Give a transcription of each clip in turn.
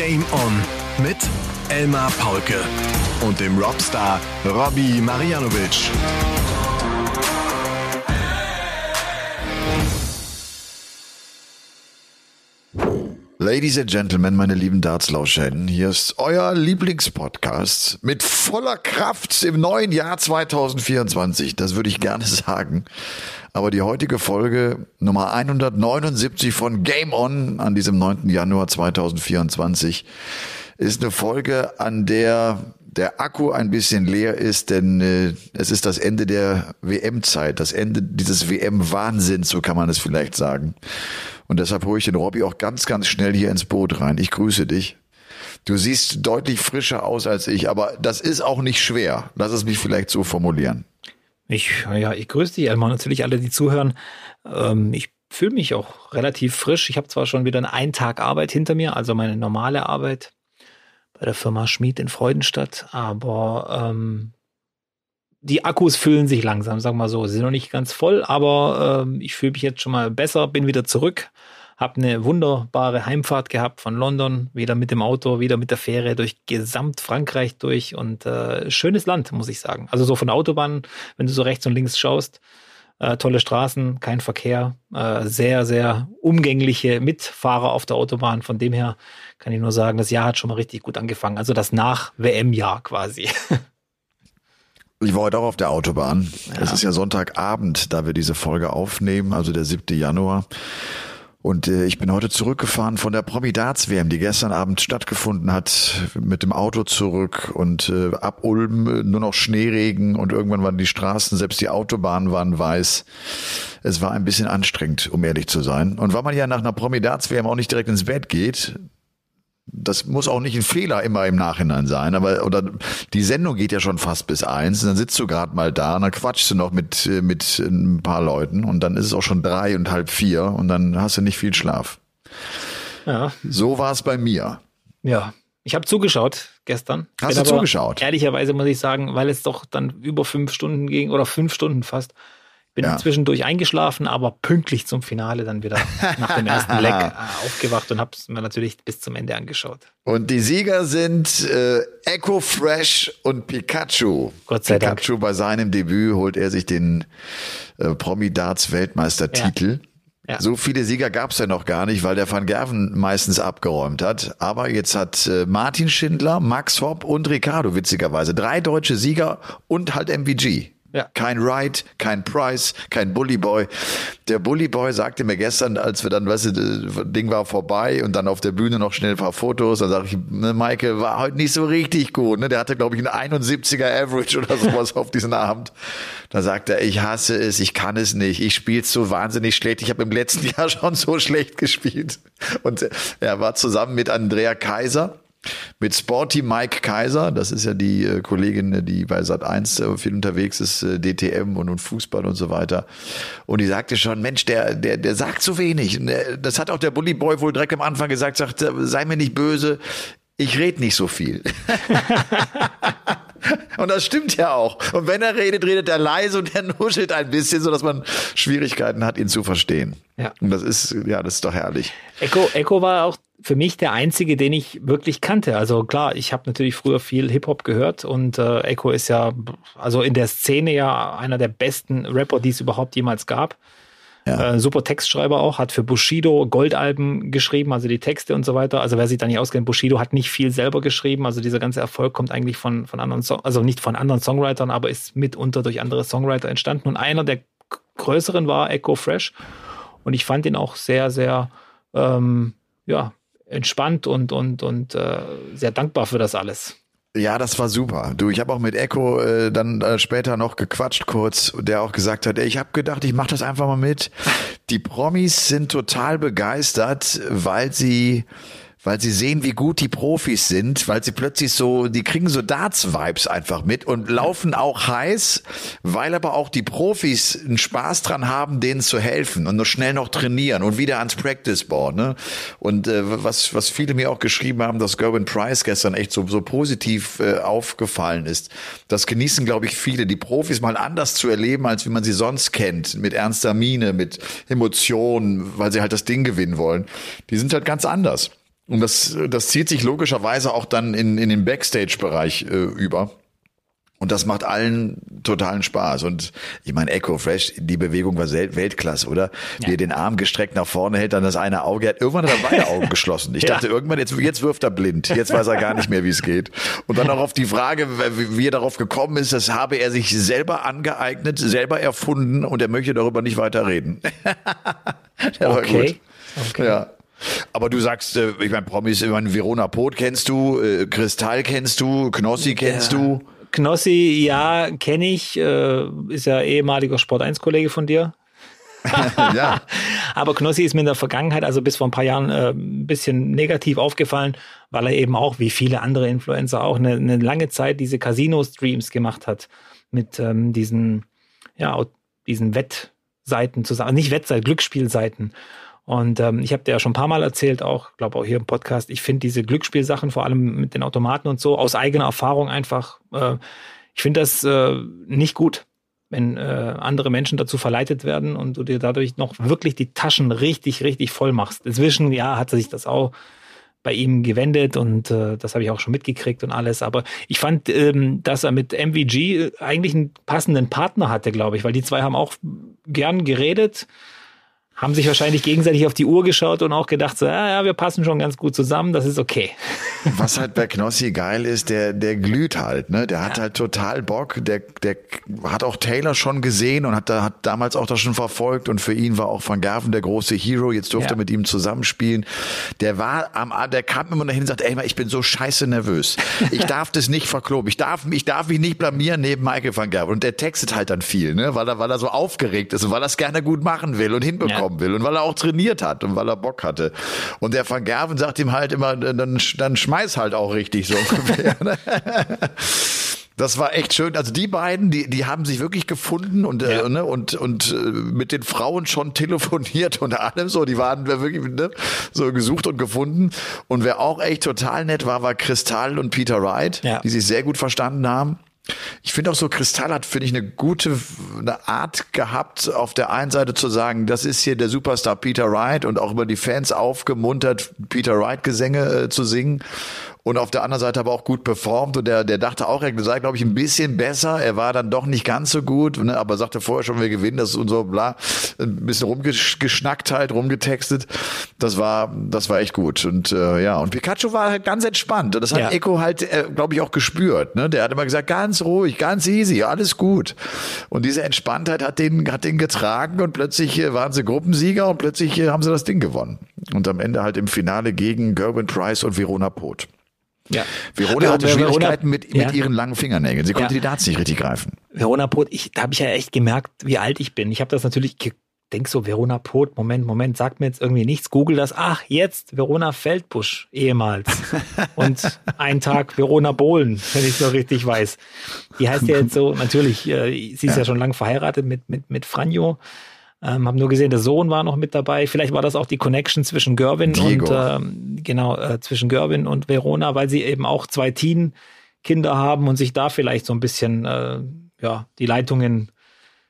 Game On mit Elmar Paulke und dem Rockstar Robbie Marianovic. Ladies and Gentlemen, meine lieben Dartslauscherinnen, hier ist euer Lieblingspodcast mit voller Kraft im neuen Jahr 2024. Das würde ich gerne sagen. Aber die heutige Folge Nummer 179 von Game On an diesem 9. Januar 2024 ist eine Folge, an der der Akku ein bisschen leer ist, denn äh, es ist das Ende der WM-Zeit, das Ende dieses WM-Wahnsinns, so kann man es vielleicht sagen. Und deshalb hole ich den Robby auch ganz, ganz schnell hier ins Boot rein. Ich grüße dich. Du siehst deutlich frischer aus als ich, aber das ist auch nicht schwer. Lass es mich vielleicht so formulieren. Ich, ja, ich grüße dich einmal natürlich alle, die zuhören. Ähm, ich fühle mich auch relativ frisch. Ich habe zwar schon wieder einen Tag Arbeit hinter mir, also meine normale Arbeit bei der Firma Schmied in Freudenstadt, aber ähm, die Akkus füllen sich langsam, sagen wir so. Sie sind noch nicht ganz voll, aber ähm, ich fühle mich jetzt schon mal besser, bin wieder zurück, habe eine wunderbare Heimfahrt gehabt von London, wieder mit dem Auto, wieder mit der Fähre durch gesamt Frankreich durch und äh, schönes Land, muss ich sagen. Also so von der Autobahn, wenn du so rechts und links schaust, äh, tolle Straßen, kein Verkehr, äh, sehr, sehr umgängliche Mitfahrer auf der Autobahn. Von dem her kann ich nur sagen, das Jahr hat schon mal richtig gut angefangen. Also das Nach-WM-Jahr quasi. Ich war heute auch auf der Autobahn. Ja. Es ist ja Sonntagabend, da wir diese Folge aufnehmen, also der 7. Januar. Und äh, ich bin heute zurückgefahren von der Promidats WM, die gestern Abend stattgefunden hat, mit dem Auto zurück und äh, ab Ulm äh, nur noch Schneeregen und irgendwann waren die Straßen, selbst die Autobahnen waren weiß. Es war ein bisschen anstrengend, um ehrlich zu sein. Und weil man ja nach einer Promidats WM auch nicht direkt ins Bett geht, das muss auch nicht ein Fehler immer im Nachhinein sein, aber oder die Sendung geht ja schon fast bis eins, und dann sitzt du gerade mal da und dann quatschst du noch mit mit ein paar Leuten und dann ist es auch schon drei und halb vier und dann hast du nicht viel Schlaf. Ja. So war es bei mir. Ja, ich habe zugeschaut gestern. Hast Bin du zugeschaut? Ehrlicherweise muss ich sagen, weil es doch dann über fünf Stunden ging oder fünf Stunden fast bin ja. zwischendurch eingeschlafen, aber pünktlich zum Finale dann wieder nach dem ersten Leck äh, aufgewacht und habe es mir natürlich bis zum Ende angeschaut. Und die Sieger sind äh, Echo Fresh und Pikachu. Gott sei Dank. Pikachu bei seinem Debüt holt er sich den äh, Promi Darts Weltmeistertitel. Ja. Ja. So viele Sieger gab es ja noch gar nicht, weil der Van Gerven meistens abgeräumt hat. Aber jetzt hat äh, Martin Schindler, Max Hopp und Ricardo witzigerweise drei deutsche Sieger und halt MVG. Ja. Kein Wright, kein Price, kein Bully Boy. Der Bully Boy sagte mir gestern, als wir dann, weißt du, das Ding war vorbei und dann auf der Bühne noch schnell ein paar Fotos, da sag ich, ne, Maike war heute nicht so richtig gut. Ne? Der hatte, glaube ich, einen 71er Average oder sowas auf diesen Abend. Da sagt er, ich hasse es, ich kann es nicht, ich spiele so wahnsinnig schlecht. Ich habe im letzten Jahr schon so schlecht gespielt. Und er war zusammen mit Andrea Kaiser mit Sporty Mike Kaiser, das ist ja die äh, Kollegin, die bei Sat 1 äh, viel unterwegs ist, äh, DTM und, und Fußball und so weiter. Und die sagte schon, Mensch, der, der, der sagt zu wenig. Der, das hat auch der Bully Boy wohl direkt am Anfang gesagt, sagt, sei mir nicht böse, ich rede nicht so viel. und das stimmt ja auch. Und wenn er redet, redet er leise und er nuschelt ein bisschen, so dass man Schwierigkeiten hat, ihn zu verstehen. Ja. Und das ist, ja, das ist doch herrlich. Echo, Echo war auch für mich der einzige, den ich wirklich kannte. Also klar, ich habe natürlich früher viel Hip-Hop gehört und äh, Echo ist ja, also in der Szene ja einer der besten Rapper, die es überhaupt jemals gab. Ja. Äh, super Textschreiber auch, hat für Bushido Goldalben geschrieben, also die Texte und so weiter. Also wer sich da nicht auskennt, Bushido hat nicht viel selber geschrieben. Also dieser ganze Erfolg kommt eigentlich von, von anderen, Song also nicht von anderen Songwritern, aber ist mitunter durch andere Songwriter entstanden. Und einer der größeren war Echo Fresh. Und ich fand ihn auch sehr, sehr, ähm, ja, entspannt und, und, und äh, sehr dankbar für das alles. Ja, das war super. Du, ich habe auch mit Echo äh, dann äh, später noch gequatscht kurz, der auch gesagt hat, ey, ich habe gedacht, ich mache das einfach mal mit. Die Promis sind total begeistert, weil sie weil sie sehen, wie gut die Profis sind, weil sie plötzlich so, die kriegen so Darts-Vibes einfach mit und laufen auch heiß, weil aber auch die Profis einen Spaß dran haben, denen zu helfen und nur schnell noch trainieren und wieder ans Practice Board. Ne? Und äh, was, was viele mir auch geschrieben haben, dass Gerwin Price gestern echt so, so positiv äh, aufgefallen ist. Das genießen, glaube ich, viele, die Profis mal anders zu erleben, als wie man sie sonst kennt, mit ernster Miene, mit Emotionen, weil sie halt das Ding gewinnen wollen. Die sind halt ganz anders. Und das, das zieht sich logischerweise auch dann in, in den Backstage-Bereich äh, über. Und das macht allen totalen Spaß. Und ich meine, Echo Fresh, die Bewegung war Weltklasse, oder? Ja. Wie er den Arm gestreckt nach vorne hält, dann das eine Auge hat. Irgendwann hat er beide Augen geschlossen. Ich ja. dachte irgendwann, jetzt, jetzt wirft er blind. Jetzt weiß er gar nicht mehr, wie es geht. Und dann auch auf die Frage, wie er darauf gekommen ist, das habe er sich selber angeeignet, selber erfunden und er möchte darüber nicht weiter reden. okay. okay. Ja. Aber du sagst, äh, ich meine, Promis, ich meine, Verona Pot kennst du, äh, Kristall kennst du, Knossi kennst ja. du. Knossi, ja, kenne ich, äh, ist ja ehemaliger Sport 1 Kollege von dir. ja. Aber Knossi ist mir in der Vergangenheit, also bis vor ein paar Jahren, äh, ein bisschen negativ aufgefallen, weil er eben auch, wie viele andere Influencer, auch eine, eine lange Zeit diese Casino-Streams gemacht hat mit ähm, diesen, ja, diesen Wettseiten zusammen, nicht Wettseiten, Glücksspielseiten. Und ähm, ich habe dir ja schon ein paar Mal erzählt, auch, glaube auch hier im Podcast, ich finde diese Glücksspielsachen, vor allem mit den Automaten und so, aus eigener Erfahrung einfach, äh, ich finde das äh, nicht gut, wenn äh, andere Menschen dazu verleitet werden und du dir dadurch noch wirklich die Taschen richtig, richtig voll machst. Inzwischen, ja, hat sich das auch bei ihm gewendet und äh, das habe ich auch schon mitgekriegt und alles. Aber ich fand, ähm, dass er mit MVG eigentlich einen passenden Partner hatte, glaube ich, weil die zwei haben auch gern geredet haben sich wahrscheinlich gegenseitig auf die Uhr geschaut und auch gedacht, so, ja, ja, wir passen schon ganz gut zusammen, das ist okay. Was halt bei Knossi geil ist, der, der glüht halt, ne? Der hat ja. halt total Bock. Der, der hat auch Taylor schon gesehen und hat, da, hat damals auch das schon verfolgt und für ihn war auch Van Gerven der große Hero. Jetzt durfte ja. er mit ihm zusammenspielen. Der war am, der kam immer dahin und sagt, ey, ich bin so scheiße nervös. Ich darf das nicht verkloben. Ich darf, ich darf mich nicht blamieren neben Michael van Gerven. Und der textet halt dann viel, ne? Weil er, weil er so aufgeregt ist und weil er es gerne gut machen will und hinbekommt. Ja haben will und weil er auch trainiert hat und weil er Bock hatte. Und der Van Gerven sagt ihm halt immer, dann, dann schmeiß halt auch richtig so ungefähr. Ne? Das war echt schön. Also die beiden, die, die haben sich wirklich gefunden und, äh, ja. äh, ne, und, und äh, mit den Frauen schon telefoniert und allem so. Die waren wirklich ne, so gesucht und gefunden. Und wer auch echt total nett war, war Kristall und Peter Wright, ja. die sich sehr gut verstanden haben. Ich finde auch so, Kristall hat, finde ich, eine gute eine Art gehabt, auf der einen Seite zu sagen, das ist hier der Superstar Peter Wright und auch über die Fans aufgemuntert, Peter Wright Gesänge äh, zu singen und auf der anderen Seite aber auch gut performt und der, der dachte auch, er sei, glaube ich, ein bisschen besser. Er war dann doch nicht ganz so gut, ne, aber sagte vorher schon, wir gewinnen das und so, bla, ein bisschen rumgeschnackt halt, rumgetextet. Das war, das war echt gut und äh, ja, und Pikachu war halt ganz entspannt und das hat ja. Echo halt, äh, glaube ich, auch gespürt. Ne? Der hat immer gesagt, ganz ruhig, ganz easy, alles gut. Und diese Entspanntheit hat den, hat den getragen und plötzlich äh, waren sie Gruppensieger und plötzlich äh, haben sie das Ding gewonnen. Und am Ende halt im Finale gegen Gerwin Price und Verona Poth. Ja. Verona hatte Schwierigkeiten Verona, mit, mit ja. ihren langen Fingernägeln. Sie konnte ja. die Darts nicht richtig greifen. Verona Pot, ich, da habe ich ja echt gemerkt, wie alt ich bin. Ich habe das natürlich denk so, Verona Pot, Moment, Moment, sagt mir jetzt irgendwie nichts, google das, ach, jetzt, Verona Feldbusch, ehemals. Und ein Tag Verona Bohlen, wenn ich es noch richtig weiß. Die heißt ja jetzt so, natürlich, äh, sie ist ja. ja schon lange verheiratet mit, mit, mit Franjo. Ähm, habe nur gesehen, der Sohn war noch mit dabei. Vielleicht war das auch die Connection zwischen Gerwin Diego. und ähm, genau äh, zwischen Gerwin und Verona, weil sie eben auch zwei Teen-Kinder haben und sich da vielleicht so ein bisschen äh, ja die Leitungen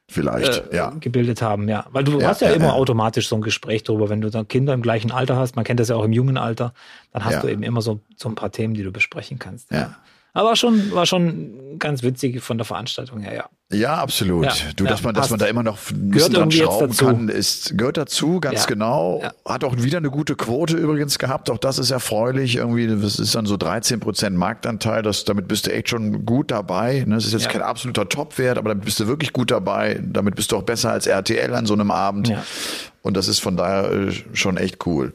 vielleicht äh, ja. gebildet haben. Ja, weil du ja, hast ja, ja immer ja. automatisch so ein Gespräch darüber, wenn du dann Kinder im gleichen Alter hast. Man kennt das ja auch im jungen Alter. Dann hast du eben immer so so ein paar Themen, die du besprechen kannst. Ja. Aber schon, war schon ganz witzig von der Veranstaltung her, ja. Ja, absolut. Ja, du, dass ja, man, dass man da immer noch ein bisschen dran schrauben kann, ist, gehört dazu, ganz ja, genau. Hat auch wieder eine gute Quote übrigens gehabt. Auch das ist erfreulich. Irgendwie, das ist dann so 13 Prozent Marktanteil. Das, damit bist du echt schon gut dabei. Ne? Das ist jetzt kein absoluter Topwert, aber damit bist du wirklich gut dabei. Damit bist du auch besser als RTL an so einem Abend. Und das ist von daher äh, schon echt cool.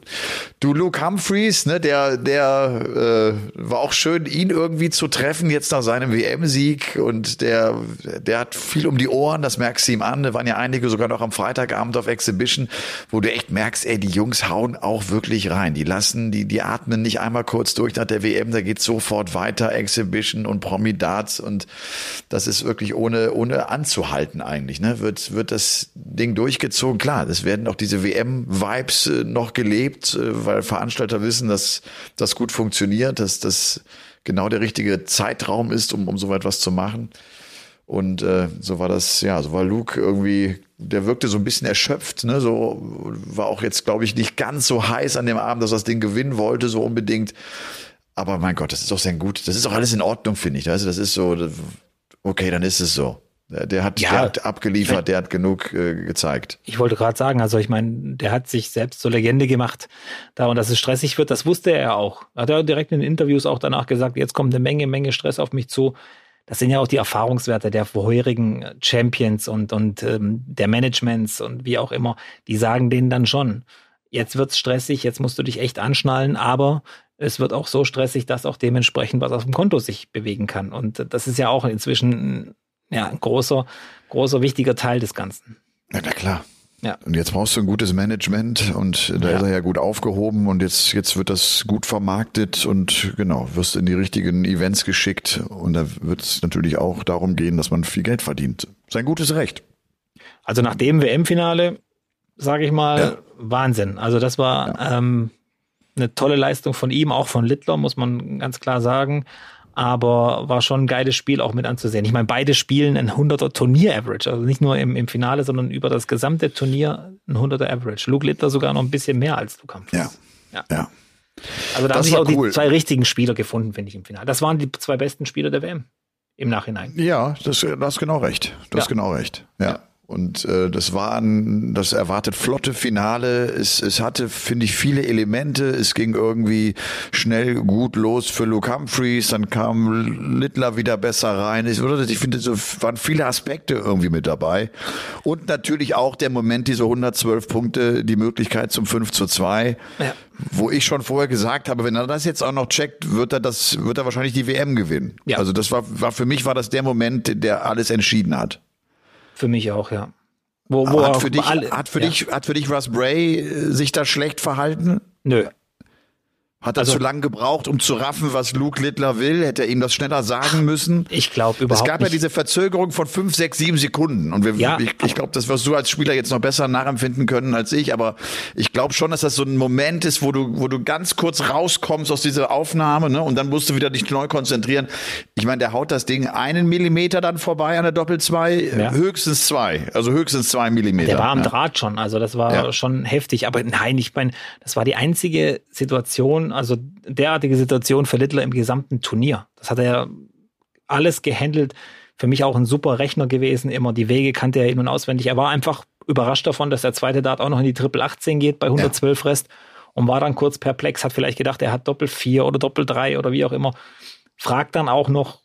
Du, Luke Humphreys, ne, der, der äh, war auch schön, ihn irgendwie zu treffen jetzt nach seinem WM-Sieg. Und der, der hat viel um die Ohren, das merkst du ihm an. Da waren ja einige sogar noch am Freitagabend auf Exhibition, wo du echt merkst, ey, die Jungs hauen auch wirklich rein. Die lassen, die, die atmen nicht einmal kurz durch nach der WM, da geht sofort weiter, Exhibition und Promi-Darts. Und das ist wirklich ohne, ohne anzuhalten eigentlich. Ne? Wird, wird das Ding durchgezogen. Klar, das werden auch diese WM-Vibes äh, noch gelebt, äh, weil Veranstalter wissen, dass das gut funktioniert, dass das genau der richtige Zeitraum ist, um, um so etwas zu machen. Und äh, so war das, ja, so war Luke irgendwie der wirkte so ein bisschen erschöpft, ne? So war auch jetzt, glaube ich, nicht ganz so heiß an dem Abend, dass er das Ding gewinnen wollte, so unbedingt. Aber mein Gott, das ist doch sehr gut. Das ist doch alles in Ordnung, finde ich. Also das ist so, okay, dann ist es so. Der hat, ja, der hat abgeliefert, der hat genug äh, gezeigt. Ich wollte gerade sagen, also ich meine, der hat sich selbst zur Legende gemacht, da und dass es stressig wird, das wusste er auch. Hat er direkt in den Interviews auch danach gesagt, jetzt kommt eine Menge, Menge Stress auf mich zu. Das sind ja auch die Erfahrungswerte der vorherigen Champions und, und ähm, der Managements und wie auch immer. Die sagen denen dann schon, jetzt wird's stressig, jetzt musst du dich echt anschnallen, aber es wird auch so stressig, dass auch dementsprechend was auf dem Konto sich bewegen kann. Und das ist ja auch inzwischen ja, ein großer, großer, wichtiger Teil des Ganzen. Ja, na klar. Ja. Und jetzt brauchst du ein gutes Management und da ja. ist er ja gut aufgehoben und jetzt, jetzt wird das gut vermarktet und genau, wirst in die richtigen Events geschickt und da wird es natürlich auch darum gehen, dass man viel Geld verdient. Sein gutes Recht. Also nach dem WM-Finale, sage ich mal, ja. Wahnsinn. Also das war ähm, eine tolle Leistung von ihm, auch von Littler, muss man ganz klar sagen. Aber war schon ein geiles Spiel auch mit anzusehen. Ich meine, beide spielen ein 100er Turnier-Average. Also nicht nur im, im Finale, sondern über das gesamte Turnier ein 100er Average. Luke Littler sogar noch ein bisschen mehr als Luke Humphries. Ja. ja. ja. Also da das haben sich auch cool. die zwei richtigen Spieler gefunden, finde ich, im Finale. Das waren die zwei besten Spieler der WM im Nachhinein. Ja, das, das ist genau recht. Das ja. ist genau recht. Ja. ja. Und äh, das war ein, das erwartet flotte Finale. Es, es hatte, finde ich, viele Elemente. Es ging irgendwie schnell gut los für Luke Humphreys. Dann kam Littler wieder besser rein. Ich, ich finde, so waren viele Aspekte irgendwie mit dabei. Und natürlich auch der Moment, diese 112 Punkte, die Möglichkeit zum 5 zu 2. Ja. Wo ich schon vorher gesagt habe, wenn er das jetzt auch noch checkt, wird er das, wird er wahrscheinlich die WM gewinnen. Ja. Also das war, war für mich war das der Moment, der alles entschieden hat. Für mich auch, ja. Wo, wo hat, für dich, alle, hat, für ja. dich, hat für dich Russ Bray äh, sich da schlecht verhalten? Nö. Hat er also, zu lange gebraucht, um zu raffen, was Luke Littler will? Hätte er ihm das schneller sagen müssen? Ich glaube überhaupt nicht. Es gab nicht. ja diese Verzögerung von fünf, sechs, sieben Sekunden. Und wir, ja. ich, ich glaube, das wirst du als Spieler jetzt noch besser nachempfinden können als ich. Aber ich glaube schon, dass das so ein Moment ist, wo du, wo du ganz kurz rauskommst aus dieser Aufnahme, ne? Und dann musst du wieder dich neu konzentrieren. Ich meine, der haut das Ding einen Millimeter dann vorbei an der Doppel zwei, ja. höchstens zwei. Also höchstens zwei Millimeter. Der war am ja. Draht schon. Also das war schon heftig. Aber nein, ich meine, das war die einzige Situation, also derartige Situation für Littler im gesamten Turnier. Das hat er alles gehandelt. Für mich auch ein super Rechner gewesen, immer die Wege kannte er in- und auswendig. Er war einfach überrascht davon, dass der zweite Dart auch noch in die Triple 18 geht bei 112 ja. Rest und war dann kurz perplex, hat vielleicht gedacht, er hat Doppel 4 oder Doppel 3 oder wie auch immer. Fragt dann auch noch,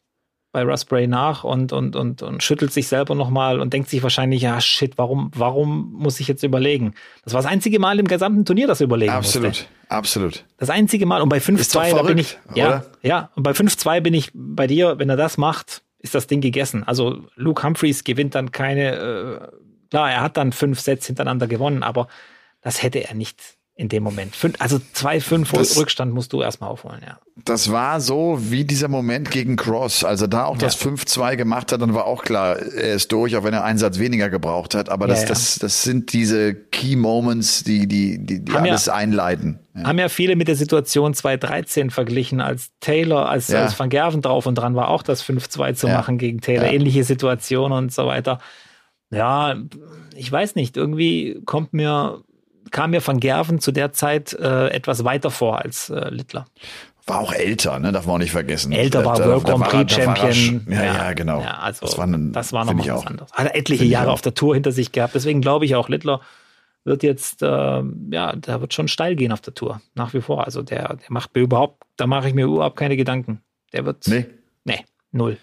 bei Raspberry nach und, und, und, und schüttelt sich selber nochmal und denkt sich wahrscheinlich, ja, shit, warum, warum muss ich jetzt überlegen? Das war das einzige Mal im gesamten Turnier, das er überlegen Absolut, musste. absolut. Das einzige Mal. Und bei 5-2, da bin ich, ja, oder? ja, und bei 5-2 bin ich bei dir, wenn er das macht, ist das Ding gegessen. Also Luke Humphreys gewinnt dann keine, äh, klar, er hat dann fünf Sets hintereinander gewonnen, aber das hätte er nicht in dem Moment. Also 2-5 Rückstand musst du erstmal aufholen, ja. Das war so wie dieser Moment gegen Cross. Also da auch das ja. 5-2 gemacht hat, dann war auch klar, er ist durch, auch wenn er einen Satz weniger gebraucht hat. Aber das, ja, ja. das, das sind diese Key Moments, die, die, die, die alles einleiten. Haben ja viele mit der Situation 2-13 verglichen, als Taylor, als, als Van Gerven drauf und dran war, auch das 5-2 zu machen gegen Taylor. Ähnliche Situation und so weiter. Ja, ich weiß nicht, irgendwie kommt mir kam mir Van Gerven zu der Zeit äh, etwas weiter vor als äh, Littler. War auch älter, ne? darf man auch nicht vergessen. Älter war World Grand Prix Champion. Ja, ja, ja, genau. Ja, also das war, ein, das war noch was auch. anderes. Hat er etliche Jahre auf der Tour hinter sich gehabt. Deswegen glaube ich auch, Littler wird jetzt, äh, ja, der wird schon steil gehen auf der Tour. Nach wie vor. Also der, der macht mir überhaupt, da mache ich mir überhaupt keine Gedanken. Der wird. Nee. Nee, null.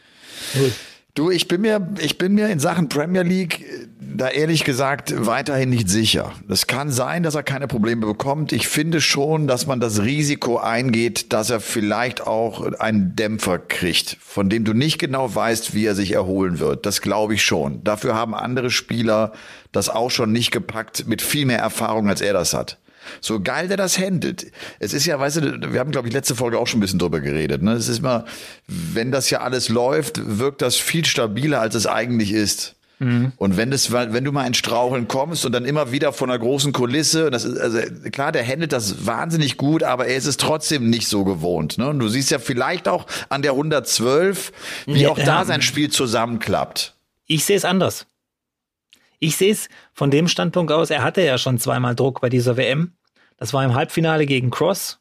Null. Du, ich bin mir, ich bin mir in Sachen Premier League äh, da ehrlich gesagt weiterhin nicht sicher. Es kann sein, dass er keine Probleme bekommt. Ich finde schon, dass man das Risiko eingeht, dass er vielleicht auch einen Dämpfer kriegt, von dem du nicht genau weißt, wie er sich erholen wird. Das glaube ich schon. Dafür haben andere Spieler das auch schon nicht gepackt mit viel mehr Erfahrung, als er das hat. So geil der das handelt. Es ist ja, weißt du, wir haben, glaube ich, letzte Folge auch schon ein bisschen drüber geredet. Ne? Es ist immer, wenn das ja alles läuft, wirkt das viel stabiler, als es eigentlich ist. Mhm. Und wenn das, wenn du mal in Straucheln kommst und dann immer wieder von einer großen Kulisse, das ist, also klar, der handelt das wahnsinnig gut, aber er ist es trotzdem nicht so gewohnt. Ne? Und du siehst ja vielleicht auch an der 112, wie ja, auch da sein Spiel zusammenklappt. Ich sehe es anders. Ich sehe es von dem Standpunkt aus, er hatte ja schon zweimal Druck bei dieser WM. Das war im Halbfinale gegen Cross,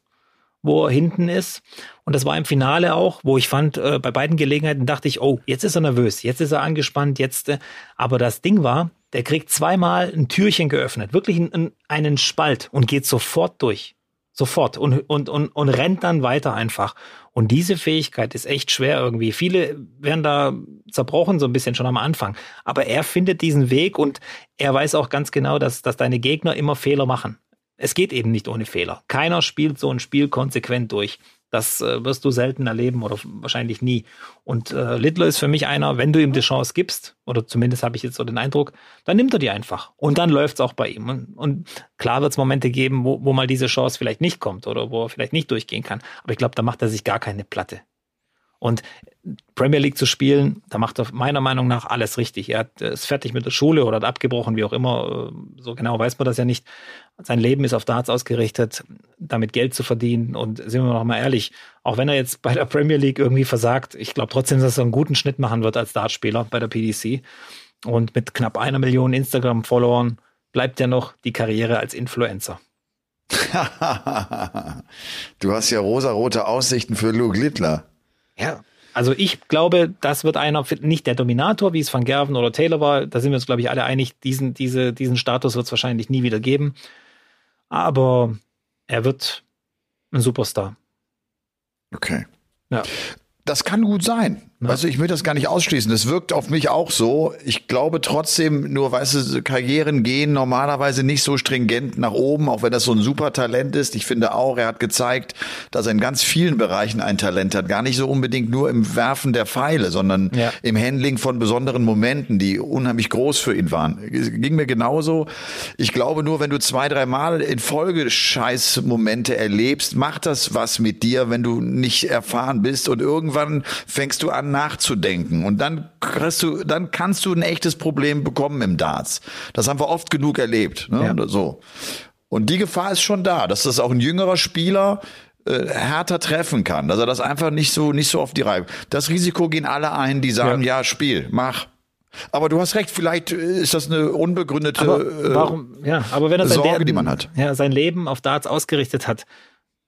wo er hinten ist. Und das war im Finale auch, wo ich fand, äh, bei beiden Gelegenheiten dachte ich, oh, jetzt ist er nervös, jetzt ist er angespannt, jetzt. Äh, aber das Ding war, der kriegt zweimal ein Türchen geöffnet, wirklich einen, einen Spalt und geht sofort durch. Sofort und, und, und, und rennt dann weiter einfach. Und diese Fähigkeit ist echt schwer irgendwie. Viele werden da zerbrochen so ein bisschen schon am Anfang. Aber er findet diesen Weg und er weiß auch ganz genau, dass, dass deine Gegner immer Fehler machen. Es geht eben nicht ohne Fehler. Keiner spielt so ein Spiel konsequent durch. Das äh, wirst du selten erleben oder wahrscheinlich nie. Und äh, Littler ist für mich einer, wenn du ihm die Chance gibst, oder zumindest habe ich jetzt so den Eindruck, dann nimmt er die einfach. Und dann läuft es auch bei ihm. Und, und klar wird es Momente geben, wo, wo mal diese Chance vielleicht nicht kommt oder wo er vielleicht nicht durchgehen kann. Aber ich glaube, da macht er sich gar keine Platte. Und Premier League zu spielen, da macht er meiner Meinung nach alles richtig. Er hat, ist fertig mit der Schule oder hat abgebrochen, wie auch immer. So genau weiß man das ja nicht. Sein Leben ist auf Darts ausgerichtet, damit Geld zu verdienen. Und sind wir noch mal ehrlich, auch wenn er jetzt bei der Premier League irgendwie versagt, ich glaube trotzdem, dass er einen guten Schnitt machen wird als Dartspieler bei der PDC. Und mit knapp einer Million Instagram-Followern bleibt ja noch die Karriere als Influencer. du hast ja rosarote Aussichten für Luke Littler. Ja. Also ich glaube, das wird einer, nicht der Dominator, wie es Van Gerven oder Taylor war, da sind wir uns, glaube ich, alle einig, diesen, diese, diesen Status wird es wahrscheinlich nie wieder geben. Aber er wird ein Superstar. Okay. Ja. Das kann gut sein. Ja. Weißt du, ich will das gar nicht ausschließen. Das wirkt auf mich auch so. Ich glaube trotzdem, nur weißt du, Karrieren gehen normalerweise nicht so stringent nach oben, auch wenn das so ein super Talent ist. Ich finde auch, er hat gezeigt, dass er in ganz vielen Bereichen ein Talent hat. Gar nicht so unbedingt nur im Werfen der Pfeile, sondern ja. im Handling von besonderen Momenten, die unheimlich groß für ihn waren. Ging mir genauso. Ich glaube nur, wenn du zwei, drei Mal in Folge Scheißmomente erlebst, macht das was mit dir, wenn du nicht erfahren bist und irgendwann fängst du an, nachzudenken. Und dann kriegst du, dann kannst du ein echtes Problem bekommen im Darts. Das haben wir oft genug erlebt. Ne? Ja. So. Und die Gefahr ist schon da, dass das auch ein jüngerer Spieler äh, härter treffen kann, dass er das einfach nicht so nicht so auf die Reihe. Das Risiko gehen alle ein, die sagen, ja, ja Spiel, mach. Aber du hast recht, vielleicht ist das eine unbegründete aber äh, warum, ja, aber wenn er Sorge, der, die man hat. Ja, sein Leben auf Darts ausgerichtet hat,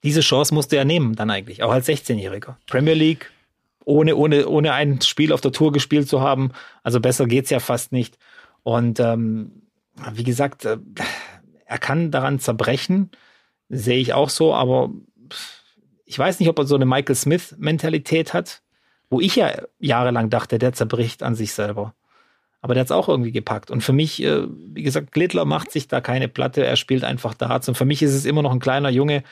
diese Chance musste er nehmen, dann eigentlich, auch als 16-Jähriger. Premier League, ohne, ohne, ohne ein Spiel auf der Tour gespielt zu haben. Also besser geht's ja fast nicht. Und ähm, wie gesagt, äh, er kann daran zerbrechen, sehe ich auch so, aber ich weiß nicht, ob er so eine Michael Smith-Mentalität hat, wo ich ja jahrelang dachte, der zerbricht an sich selber. Aber der hat's auch irgendwie gepackt. Und für mich, äh, wie gesagt, Glittler macht sich da keine Platte, er spielt einfach Darts. Und für mich ist es immer noch ein kleiner Junge,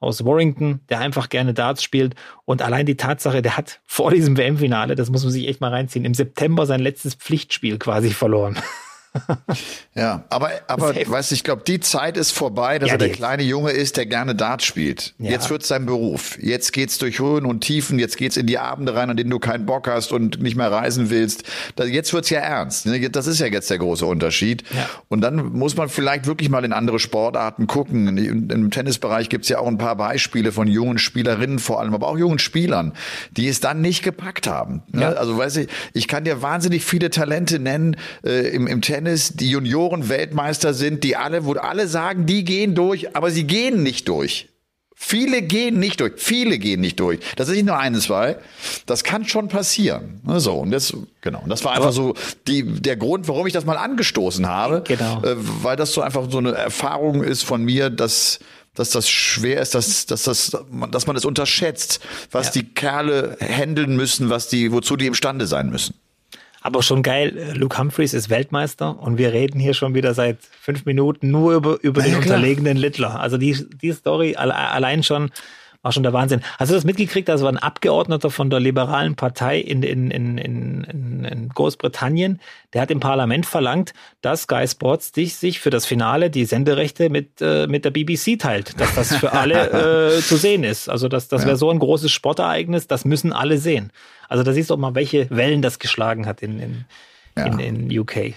aus Warrington, der einfach gerne Darts spielt. Und allein die Tatsache, der hat vor diesem WM-Finale, das muss man sich echt mal reinziehen, im September sein letztes Pflichtspiel quasi verloren. ja, aber, aber weißt du, ich glaube, die Zeit ist vorbei, dass ja, er der kleine Junge ist, der gerne Dart spielt. Ja. Jetzt wird sein Beruf. Jetzt geht's durch Höhen und Tiefen, jetzt geht's in die Abende rein, an denen du keinen Bock hast und nicht mehr reisen willst. Jetzt wird's ja ernst. Ne? Das ist ja jetzt der große Unterschied. Ja. Und dann muss man vielleicht wirklich mal in andere Sportarten gucken. Im Tennisbereich gibt's ja auch ein paar Beispiele von jungen Spielerinnen vor allem, aber auch jungen Spielern, die es dann nicht gepackt haben. Ne? Also weiß ich, ich kann dir wahnsinnig viele Talente nennen äh, im, im Tennis Tennis die Junioren-Weltmeister sind, die alle, wo alle sagen, die gehen durch, aber sie gehen nicht durch. Viele gehen nicht durch. Viele gehen nicht durch. Das ist nicht nur eine, zwei. Das kann schon passieren. So, und das, genau. Und das war einfach so die, der Grund, warum ich das mal angestoßen habe. Genau. Äh, weil das so einfach so eine Erfahrung ist von mir, dass, dass das schwer ist, dass, dass, das, dass man es das unterschätzt, was ja. die Kerle handeln müssen, was die, wozu die imstande sein müssen. Aber schon geil, Luke Humphreys ist Weltmeister und wir reden hier schon wieder seit fünf Minuten nur über, über ja, den klar. unterlegenen Littler. Also die, die Story allein schon war schon der Wahnsinn. Hast du das mitgekriegt? Das war ein Abgeordneter von der liberalen Partei in, in, in, in, in Großbritannien. Der hat im Parlament verlangt, dass Sky Sports dich, sich für das Finale die Senderechte mit, äh, mit der BBC teilt. Dass das für alle äh, zu sehen ist. Also das, das wäre so ein großes Sportereignis, das müssen alle sehen. Also da siehst du auch mal, welche Wellen das geschlagen hat in, in, ja. in, in UK.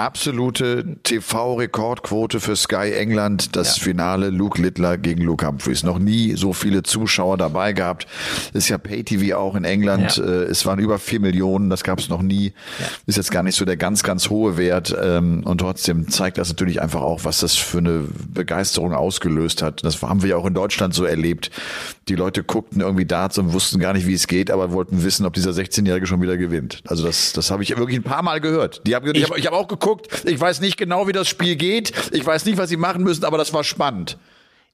Absolute TV-Rekordquote für Sky England. Das ja. Finale Luke Littler gegen Luke Humphreys. Noch nie so viele Zuschauer dabei gehabt. Ist ja Pay-TV auch in England. Ja. Äh, es waren über vier Millionen. Das gab es noch nie. Ja. Ist jetzt gar nicht so der ganz, ganz hohe Wert. Ähm, und trotzdem zeigt das natürlich einfach auch, was das für eine Begeisterung ausgelöst hat. Das haben wir ja auch in Deutschland so erlebt. Die Leute guckten irgendwie Darts und wussten gar nicht, wie es geht, aber wollten wissen, ob dieser 16-Jährige schon wieder gewinnt. Also das, das habe ich wirklich ein paar Mal gehört. Die haben, ich, ich habe hab auch geguckt, geguckt. Ich weiß nicht genau, wie das Spiel geht. Ich weiß nicht, was sie machen müssen, aber das war spannend.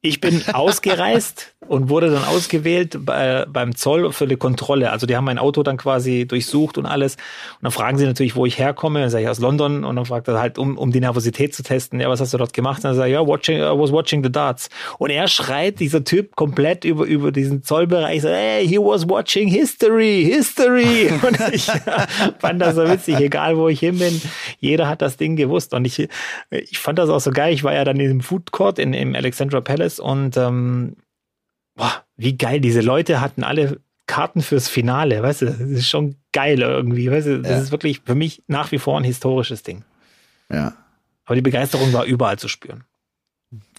Ich bin ausgereist und wurde dann ausgewählt bei, beim Zoll für die Kontrolle. Also die haben mein Auto dann quasi durchsucht und alles. Und dann fragen sie natürlich, wo ich herkomme. Dann sage ich aus London und dann fragt er halt, um, um die Nervosität zu testen, ja, was hast du dort gemacht? Und dann sage ich, ja, watching, I was watching the darts. Und er schreit, dieser Typ, komplett über, über diesen Zollbereich, so, hey, he was watching history, history. Und ich fand das so witzig, egal wo ich hin bin, jeder hat das Ding gewusst. Und ich, ich fand das auch so geil. Ich war ja dann in dem Food Court in, im Alexandra Palace und ähm, boah, wie geil, diese Leute hatten alle Karten fürs Finale, weißt du, das ist schon geil irgendwie, weißt du, das ja. ist wirklich für mich nach wie vor ein historisches Ding. Ja. Aber die Begeisterung war überall zu spüren.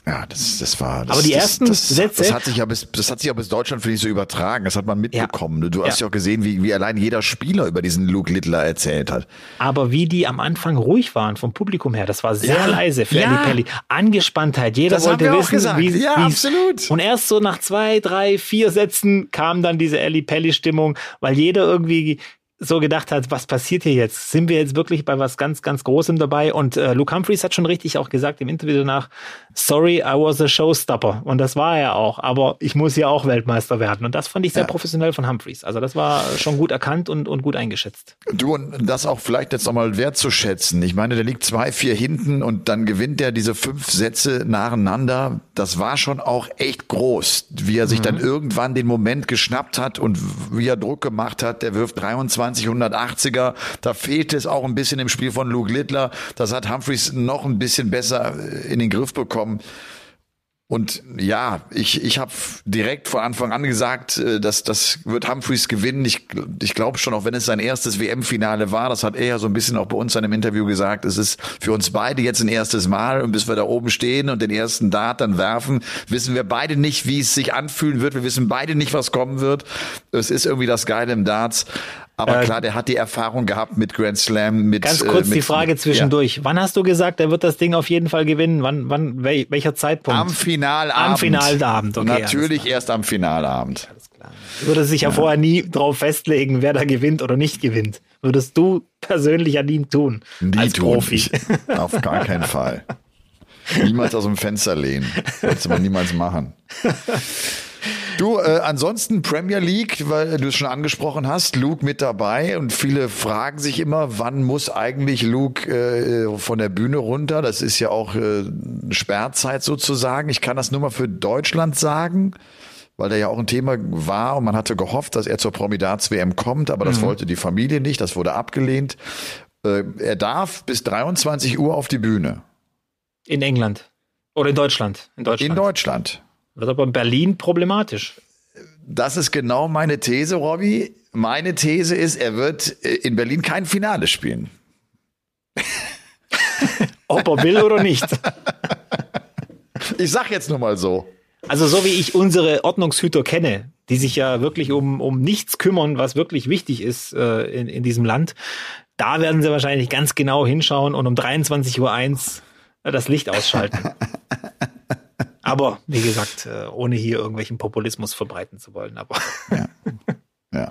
Ja, das, das war. Das, Aber die ersten das, Sätze. Das hat sich ja bis, das hat sich ja bis Deutschland finde ich so übertragen. Das hat man mitbekommen. Ja. Du hast ja. ja auch gesehen, wie, wie allein jeder Spieler über diesen Luke Littler erzählt hat. Aber wie die am Anfang ruhig waren vom Publikum her, das war sehr ja. leise für ja. Pelli. Angespanntheit. Jeder das wollte wissen, wie, ja, absolut. Und erst so nach zwei, drei, vier Sätzen kam dann diese Ellie Pelli Stimmung, weil jeder irgendwie so gedacht hat, was passiert hier jetzt? Sind wir jetzt wirklich bei was ganz, ganz Großem dabei? Und äh, Luke Humphreys hat schon richtig auch gesagt im Interview danach, sorry, I was a showstopper. Und das war er auch. Aber ich muss ja auch Weltmeister werden. Und das fand ich sehr ja. professionell von Humphreys. Also das war schon gut erkannt und, und gut eingeschätzt. Du, und das auch vielleicht jetzt nochmal wertzuschätzen. Ich meine, der liegt zwei, vier hinten und dann gewinnt er diese fünf Sätze nacheinander. Das war schon auch echt groß, wie er sich mhm. dann irgendwann den Moment geschnappt hat und wie er Druck gemacht hat. Der wirft 23 120, 180er. Da fehlte es auch ein bisschen im Spiel von Luke Littler. Das hat Humphreys noch ein bisschen besser äh, in den Griff bekommen. Und ja, ich, ich habe direkt von Anfang an gesagt, äh, dass das wird Humphreys gewinnen. Ich, ich glaube schon, auch wenn es sein erstes WM-Finale war, das hat er ja so ein bisschen auch bei uns in einem Interview gesagt, es ist für uns beide jetzt ein erstes Mal und bis wir da oben stehen und den ersten Dart dann werfen, wissen wir beide nicht, wie es sich anfühlen wird. Wir wissen beide nicht, was kommen wird. Es ist irgendwie das Geile im Darts. Aber äh, klar, der hat die Erfahrung gehabt mit Grand Slam, mit. Ganz kurz äh, mit, die Frage zwischendurch. Ja. Wann hast du gesagt, er wird das Ding auf jeden Fall gewinnen? Wann, wann, wel, welcher Zeitpunkt? Am Finalabend. Am Finalabend, okay. Natürlich erst am Finalabend. Alles klar. Würde sich ja, ja vorher nie drauf festlegen, wer da gewinnt oder nicht gewinnt. Würdest du persönlich an ihm tun? Nie als tun. Profi. Auf gar keinen Fall. Niemals aus dem Fenster lehnen. Sollte man niemals machen. Du, äh, ansonsten Premier League, weil du es schon angesprochen hast, Luke mit dabei und viele fragen sich immer, wann muss eigentlich Luke äh, von der Bühne runter? Das ist ja auch äh, Sperrzeit sozusagen. Ich kann das nur mal für Deutschland sagen weil der ja auch ein Thema war und man hatte gehofft, dass er zur Promidats-WM kommt, aber das mhm. wollte die Familie nicht, das wurde abgelehnt. Äh, er darf bis 23 Uhr auf die Bühne. In England. Oder in Deutschland. In Deutschland. In Deutschland. Wird aber in Berlin problematisch. Das ist genau meine These, Robby. Meine These ist, er wird äh, in Berlin kein Finale spielen. Ob er will oder nicht. Ich sag jetzt nur mal so. Also so wie ich unsere Ordnungshüter kenne, die sich ja wirklich um, um nichts kümmern, was wirklich wichtig ist äh, in, in diesem Land, da werden sie wahrscheinlich ganz genau hinschauen und um 23.01 Uhr äh, das Licht ausschalten. Aber wie gesagt, äh, ohne hier irgendwelchen Populismus verbreiten zu wollen. Aber ja. ja.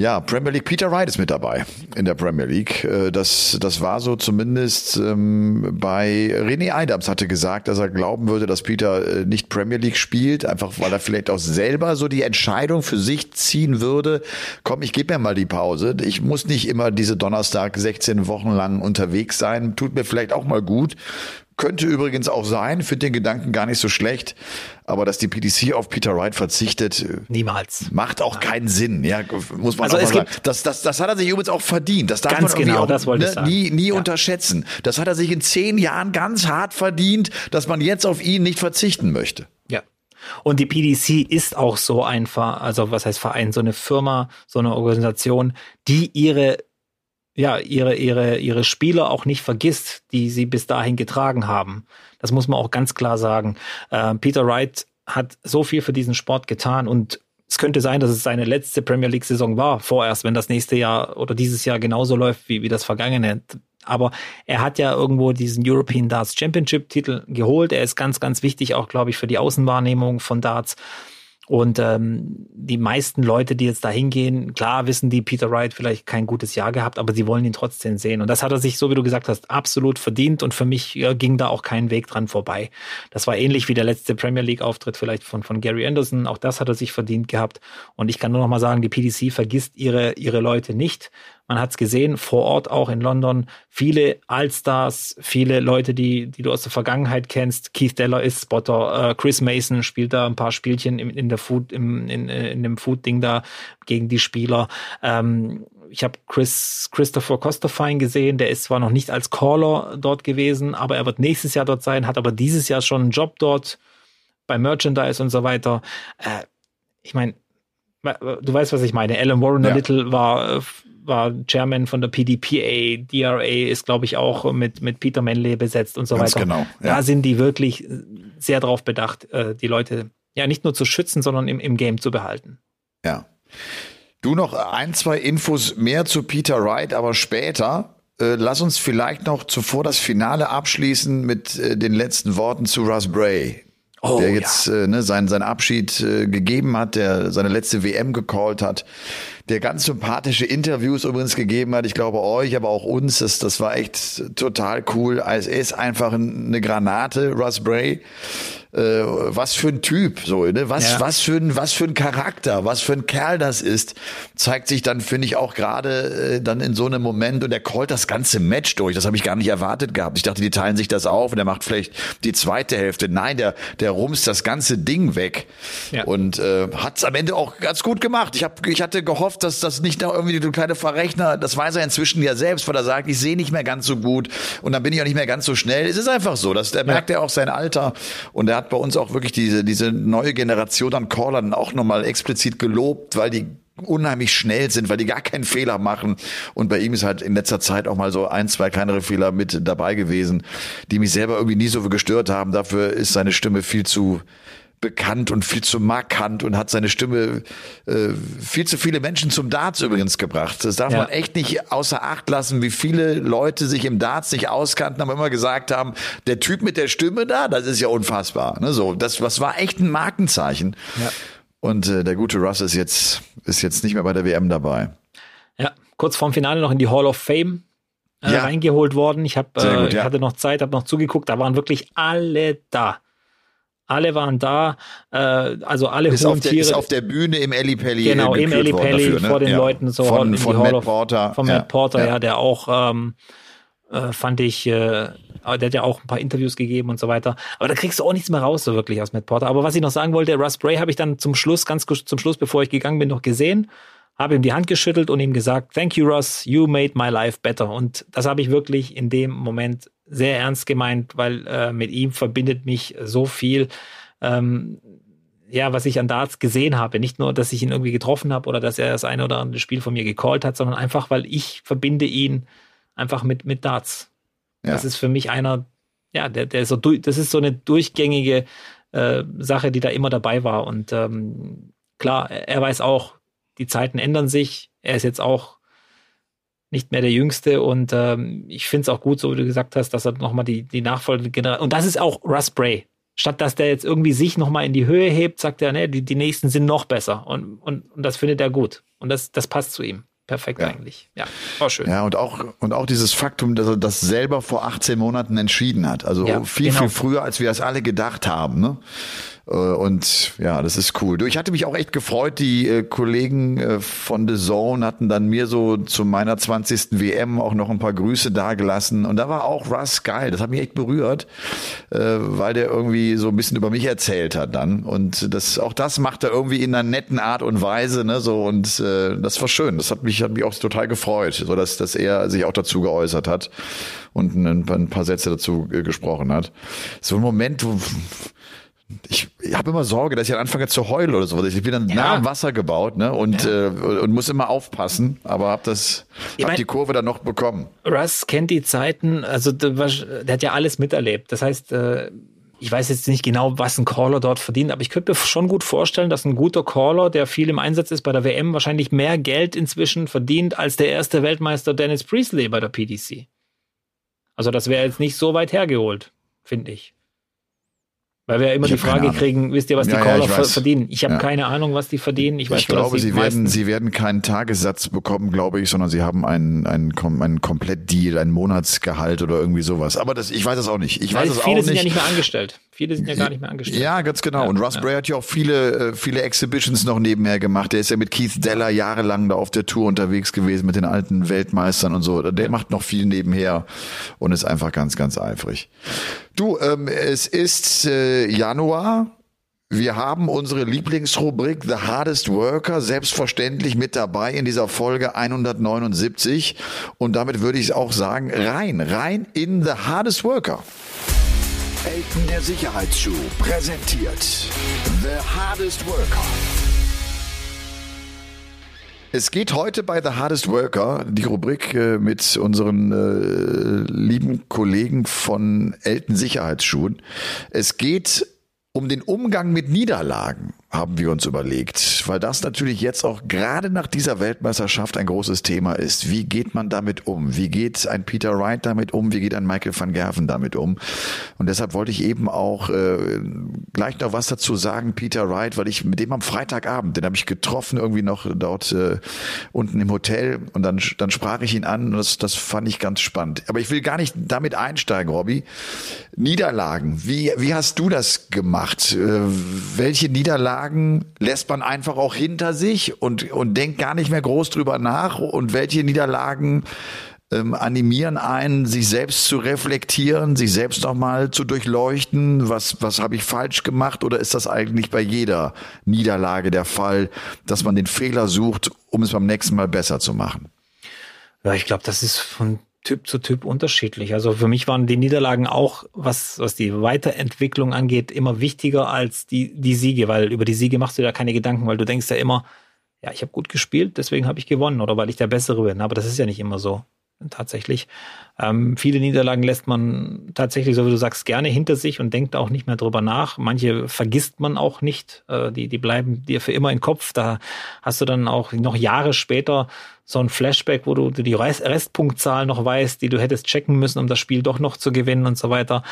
Ja, Premier League. Peter Wright ist mit dabei in der Premier League. Äh, das, das war so zumindest ähm, bei René Eidams hatte gesagt, dass er glauben würde, dass Peter äh, nicht Premier League spielt, einfach weil er vielleicht auch selber so die Entscheidung für sich ziehen würde. Komm, ich gebe mir mal die Pause. Ich muss nicht immer diese Donnerstag 16 Wochen lang unterwegs sein. Tut mir vielleicht auch mal gut. Könnte übrigens auch sein, finde den Gedanken gar nicht so schlecht, aber dass die PDC auf Peter Wright verzichtet, äh, niemals. Macht auch keinen Sinn, ja, muss man also auch mal sagen. Das, das, das hat er sich übrigens auch verdient. Das darf ganz man genau, auch das wollte ne, ich sagen. nie, nie ja. unterschätzen. Das hat er sich in zehn Jahren ganz hart verdient, dass man jetzt auf ihn nicht verzichten möchte. Ja. Und die PDC ist auch so ein, also was heißt Verein, so eine Firma, so eine Organisation, die ihre ja, ihre, ihre, ihre Spieler auch nicht vergisst, die sie bis dahin getragen haben. Das muss man auch ganz klar sagen. Äh, Peter Wright hat so viel für diesen Sport getan und es könnte sein, dass es seine letzte Premier League-Saison war, vorerst, wenn das nächste Jahr oder dieses Jahr genauso läuft wie, wie das vergangene. Aber er hat ja irgendwo diesen European Darts Championship-Titel geholt. Er ist ganz, ganz wichtig, auch, glaube ich, für die Außenwahrnehmung von Darts. Und ähm, die meisten Leute, die jetzt da hingehen, klar wissen die, Peter Wright vielleicht kein gutes Jahr gehabt, aber sie wollen ihn trotzdem sehen. Und das hat er sich, so wie du gesagt hast, absolut verdient. Und für mich ja, ging da auch kein Weg dran vorbei. Das war ähnlich wie der letzte Premier League-Auftritt vielleicht von, von Gary Anderson. Auch das hat er sich verdient gehabt. Und ich kann nur noch mal sagen, die PDC vergisst ihre, ihre Leute nicht. Man hat es gesehen, vor Ort auch in London, viele Allstars, viele Leute, die, die du aus der Vergangenheit kennst. Keith Deller ist Spotter, äh, Chris Mason spielt da ein paar Spielchen in, in der Food, im, in, in dem Food-Ding da gegen die Spieler. Ähm, ich habe Chris Christopher Costafine gesehen, der ist zwar noch nicht als Caller dort gewesen, aber er wird nächstes Jahr dort sein, hat aber dieses Jahr schon einen Job dort bei Merchandise und so weiter. Äh, ich meine, du weißt, was ich meine. Alan Warren ja. Little war äh, war Chairman von der PDPA, DRA ist, glaube ich, auch mit, mit Peter Manley besetzt und so Ganz weiter. Genau, ja. Da sind die wirklich sehr darauf bedacht, äh, die Leute ja nicht nur zu schützen, sondern im, im Game zu behalten. Ja. Du noch ein, zwei Infos mehr zu Peter Wright, aber später. Äh, lass uns vielleicht noch zuvor das Finale abschließen mit äh, den letzten Worten zu Russ Bray. Oh, der jetzt ja. äh, ne, seinen, seinen Abschied äh, gegeben hat, der seine letzte WM gecallt hat der ganz sympathische Interviews übrigens gegeben hat. Ich glaube euch, aber auch uns. Das, das war echt total cool. Er ist einfach eine Granate, Russ Bray äh, was für ein Typ, so, ne? Was, ja. was für ein, was für ein Charakter, was für ein Kerl das ist, zeigt sich dann, finde ich, auch gerade äh, dann in so einem Moment und er callt das ganze Match durch. Das habe ich gar nicht erwartet gehabt. Ich dachte, die teilen sich das auf und er macht vielleicht die zweite Hälfte. Nein, der, der rumst das ganze Ding weg ja. und äh, hat es am Ende auch ganz gut gemacht. Ich, hab, ich hatte gehofft, dass das nicht noch irgendwie du kleine Verrechner, das weiß er inzwischen ja selbst, weil er sagt, ich sehe nicht mehr ganz so gut und dann bin ich auch nicht mehr ganz so schnell. Es ist einfach so, dass der ja. merkt er auch sein Alter und er hat bei uns auch wirklich diese, diese neue Generation an Callern auch nochmal explizit gelobt, weil die unheimlich schnell sind, weil die gar keinen Fehler machen. Und bei ihm ist halt in letzter Zeit auch mal so ein, zwei kleinere Fehler mit dabei gewesen, die mich selber irgendwie nie so gestört haben. Dafür ist seine Stimme viel zu bekannt und viel zu markant und hat seine Stimme äh, viel zu viele Menschen zum Darts übrigens gebracht. Das darf ja. man echt nicht außer Acht lassen, wie viele Leute sich im Darts nicht auskannten, aber immer gesagt haben, der Typ mit der Stimme da, das ist ja unfassbar. Ne, so, das, was war echt ein Markenzeichen. Ja. Und äh, der gute Russ ist jetzt, ist jetzt nicht mehr bei der WM dabei. Ja, kurz vorm Finale noch in die Hall of Fame äh, ja. reingeholt worden. Ich hab, äh, ja. hatte noch Zeit, habe noch zugeguckt, da waren wirklich alle da. Alle waren da, äh, also alle ist hohen auf der, Tiere. Ist auf der Bühne im Eli Pelli Genau, im Eli Pelli ne? vor den ja. Leuten so von, von Matt of, Porter. Von Matt Porter, ja, ja der auch ähm, äh, fand ich, äh, der hat ja auch ein paar Interviews gegeben und so weiter. Aber da kriegst du auch nichts mehr raus, so wirklich aus Matt Porter. Aber was ich noch sagen wollte, Russ Bray habe ich dann zum Schluss, ganz zum Schluss, bevor ich gegangen bin, noch gesehen, habe ihm die Hand geschüttelt und ihm gesagt, thank you, Russ, you made my life better. Und das habe ich wirklich in dem Moment sehr ernst gemeint, weil äh, mit ihm verbindet mich so viel. Ähm, ja, was ich an Darts gesehen habe. Nicht nur, dass ich ihn irgendwie getroffen habe oder dass er das eine oder andere Spiel von mir gecallt hat, sondern einfach, weil ich verbinde ihn einfach mit, mit Darts. Ja. Das ist für mich einer, ja, der, der so durch, das ist so eine durchgängige äh, Sache, die da immer dabei war. Und ähm, klar, er weiß auch, die Zeiten ändern sich. Er ist jetzt auch nicht mehr der Jüngste und ähm, ich finde es auch gut, so wie du gesagt hast, dass er nochmal die, die nachfolgende Generation, und das ist auch Russ Bray. Statt dass der jetzt irgendwie sich nochmal in die Höhe hebt, sagt er, ne, die, die nächsten sind noch besser und, und, und das findet er gut. Und das, das passt zu ihm. Perfekt ja. eigentlich. Ja, war schön. Ja, und auch, und auch dieses Faktum, dass er das selber vor 18 Monaten entschieden hat. Also ja, viel, genau. viel früher, als wir es alle gedacht haben. Ne? Äh, und ja, das ist cool. Du, ich hatte mich auch echt gefreut. Die äh, Kollegen äh, von The Zone hatten dann mir so zu meiner 20. WM auch noch ein paar Grüße dagelassen. Und da war auch Russ geil. Das hat mich echt berührt, äh, weil der irgendwie so ein bisschen über mich erzählt hat dann. Und das, auch das macht er irgendwie in einer netten Art und Weise, ne, so. Und äh, das war schön. Das hat mich, hat mich auch total gefreut, so dass, dass er sich auch dazu geäußert hat und ein, paar Sätze dazu äh, gesprochen hat. So ein Moment, wo, ich, habe immer Sorge, dass ich dann anfange zu heulen oder so. Ich bin dann ja. nah am Wasser gebaut ne? und, ja. äh, und muss immer aufpassen, aber habe das, ich hab mein, die Kurve dann noch bekommen. Russ kennt die Zeiten, also der, der hat ja alles miterlebt. Das heißt, äh, ich weiß jetzt nicht genau, was ein Caller dort verdient, aber ich könnte mir schon gut vorstellen, dass ein guter Caller, der viel im Einsatz ist bei der WM, wahrscheinlich mehr Geld inzwischen verdient als der erste Weltmeister Dennis Priestley bei der PDC. Also das wäre jetzt nicht so weit hergeholt, finde ich. Weil wir ja immer ich die Frage kriegen, wisst ihr, was die ja, Caller ja, verdienen? Ich habe keine Ahnung, was die verdienen. Ich, weiß ich glaube, sie werden, sie werden keinen Tagessatz bekommen, glaube ich, sondern sie haben einen, einen, einen Komplett-Deal, ein Monatsgehalt oder irgendwie sowas. Aber das, ich weiß es auch nicht. Ich weiß es auch nicht. Viele sind ja nicht mehr angestellt. Viele sind ja gar nicht mehr angestellt. Ja, ganz genau. und Russ Bray hat ja auch viele, äh, viele Exhibitions noch nebenher gemacht. Der ist ja mit Keith Deller jahrelang da auf der Tour unterwegs gewesen mit den alten Weltmeistern und so. Der macht noch viel nebenher und ist einfach ganz, ganz eifrig. Du, ähm, es ist äh, Januar. Wir haben unsere Lieblingsrubrik The Hardest Worker selbstverständlich mit dabei in dieser Folge 179. Und damit würde ich auch sagen, rein, rein in The Hardest Worker. Elton der Sicherheitsschuh präsentiert The Hardest Worker. Es geht heute bei The Hardest Worker, die Rubrik äh, mit unseren äh, lieben Kollegen von Elten Sicherheitsschuhen. Es geht um den Umgang mit Niederlagen haben wir uns überlegt, weil das natürlich jetzt auch gerade nach dieser Weltmeisterschaft ein großes Thema ist. Wie geht man damit um? Wie geht ein Peter Wright damit um? Wie geht ein Michael van Gerven damit um? Und deshalb wollte ich eben auch äh, gleich noch was dazu sagen, Peter Wright, weil ich mit dem am Freitagabend, den habe ich getroffen irgendwie noch dort äh, unten im Hotel und dann, dann sprach ich ihn an und das, das fand ich ganz spannend. Aber ich will gar nicht damit einsteigen, Robby. Niederlagen, wie, wie hast du das gemacht? Äh, welche Niederlagen Niederlagen lässt man einfach auch hinter sich und, und denkt gar nicht mehr groß drüber nach. Und welche Niederlagen ähm, animieren einen, sich selbst zu reflektieren, sich selbst nochmal zu durchleuchten, was, was habe ich falsch gemacht? Oder ist das eigentlich bei jeder Niederlage der Fall, dass man den Fehler sucht, um es beim nächsten Mal besser zu machen? Ja, ich glaube, das ist von Typ zu Typ unterschiedlich. Also für mich waren die Niederlagen auch, was, was die Weiterentwicklung angeht, immer wichtiger als die, die Siege, weil über die Siege machst du ja keine Gedanken, weil du denkst ja immer, ja, ich habe gut gespielt, deswegen habe ich gewonnen oder weil ich der Bessere bin. Aber das ist ja nicht immer so tatsächlich. Ähm, viele Niederlagen lässt man tatsächlich, so wie du sagst, gerne hinter sich und denkt auch nicht mehr drüber nach. Manche vergisst man auch nicht. Äh, die, die bleiben dir für immer im Kopf. Da hast du dann auch noch Jahre später so ein Flashback, wo du die Restpunktzahl noch weißt, die du hättest checken müssen, um das Spiel doch noch zu gewinnen und so weiter.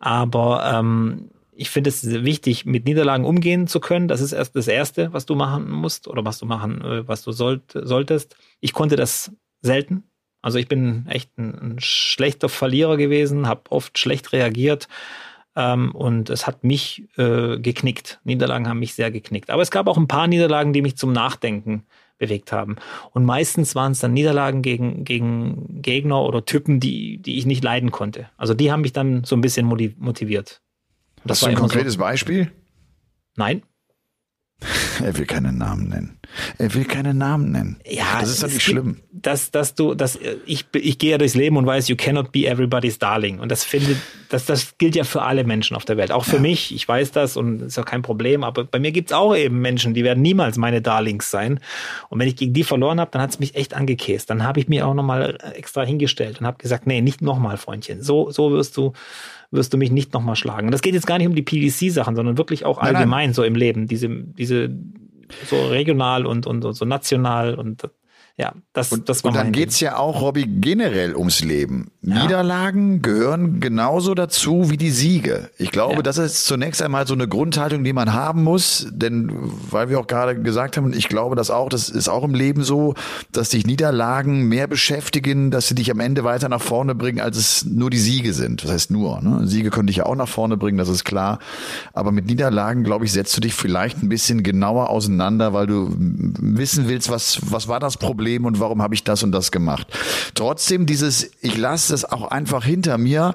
Aber ähm, ich finde es wichtig, mit Niederlagen umgehen zu können. Das ist erst das Erste, was du machen musst oder was du machen, äh, was du sollt, solltest. Ich konnte das selten. Also ich bin echt ein, ein schlechter Verlierer gewesen, habe oft schlecht reagiert ähm, und es hat mich äh, geknickt. Niederlagen haben mich sehr geknickt. Aber es gab auch ein paar Niederlagen, die mich zum Nachdenken bewegt haben. Und meistens waren es dann Niederlagen gegen, gegen Gegner oder Typen, die, die ich nicht leiden konnte. Also die haben mich dann so ein bisschen motiviert. Das Hast du ein konkretes so. Beispiel? Nein. Er will keinen Namen nennen. Er will keinen Namen nennen. Ja, das ist doch nicht schlimm. Dass, dass du, dass ich, ich gehe ja durchs Leben und weiß, you cannot be everybody's darling. Und das finde, das, das gilt ja für alle Menschen auf der Welt. Auch für ja. mich. Ich weiß das und ist ja kein Problem. Aber bei mir gibt's auch eben Menschen, die werden niemals meine Darlings sein. Und wenn ich gegen die verloren habe, dann hat's mich echt angekäst. Dann habe ich mir auch nochmal extra hingestellt und habe gesagt, nee, nicht nochmal, Freundchen. So, so wirst du, wirst du mich nicht nochmal schlagen. Und das geht jetzt gar nicht um die PDC-Sachen, sondern wirklich auch allgemein nein, nein. so im Leben. Diese, diese so regional und, und, und so national und ja, das, und, das war Und dann geht's ja auch, Robby, generell ums Leben. Ja. Niederlagen gehören genauso dazu wie die Siege. Ich glaube, ja. das ist zunächst einmal so eine Grundhaltung, die man haben muss, denn weil wir auch gerade gesagt haben, ich glaube das auch, das ist auch im Leben so, dass dich Niederlagen mehr beschäftigen, dass sie dich am Ende weiter nach vorne bringen, als es nur die Siege sind. Das heißt nur, ne? Siege können dich ja auch nach vorne bringen, das ist klar. Aber mit Niederlagen, glaube ich, setzt du dich vielleicht ein bisschen genauer auseinander, weil du wissen willst, was, was war das Problem? Problem und warum habe ich das und das gemacht. Trotzdem dieses, ich lasse das auch einfach hinter mir,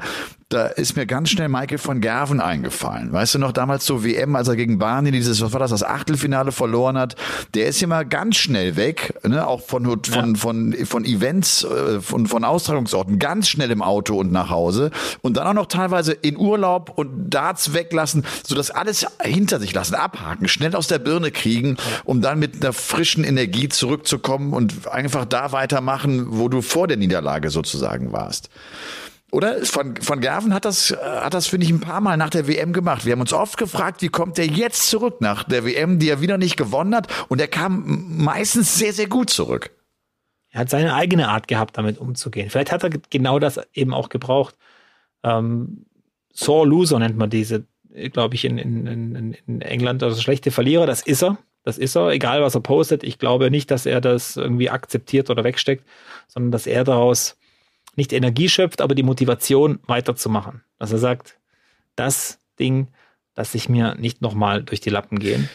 da ist mir ganz schnell Michael von Gerven eingefallen. Weißt du noch, damals so WM, als er gegen Barney dieses, was war das, das Achtelfinale verloren hat, der ist immer ganz schnell weg, ne? auch von, von, ja. von, von Events, äh, von, von Austragungsorten, ganz schnell im Auto und nach Hause und dann auch noch teilweise in Urlaub und Darts weglassen, so das alles hinter sich lassen, abhaken, schnell aus der Birne kriegen, um dann mit einer frischen Energie zurückzukommen und einfach da weitermachen, wo du vor der Niederlage sozusagen warst. Oder? Von, von Gerven hat das, hat das, finde ich, ein paar Mal nach der WM gemacht. Wir haben uns oft gefragt, wie kommt der jetzt zurück nach der WM, die er wieder nicht gewonnen hat? Und er kam meistens sehr, sehr gut zurück. Er hat seine eigene Art gehabt, damit umzugehen. Vielleicht hat er genau das eben auch gebraucht. Ähm, Sore Loser nennt man diese, glaube ich, in, in, in, in England. Also schlechte Verlierer, das ist er. Das ist er, egal was er postet. Ich glaube nicht, dass er das irgendwie akzeptiert oder wegsteckt, sondern dass er daraus nicht Energie schöpft, aber die Motivation weiterzumachen. Dass er sagt, das Ding lasse ich mir nicht nochmal durch die Lappen gehen.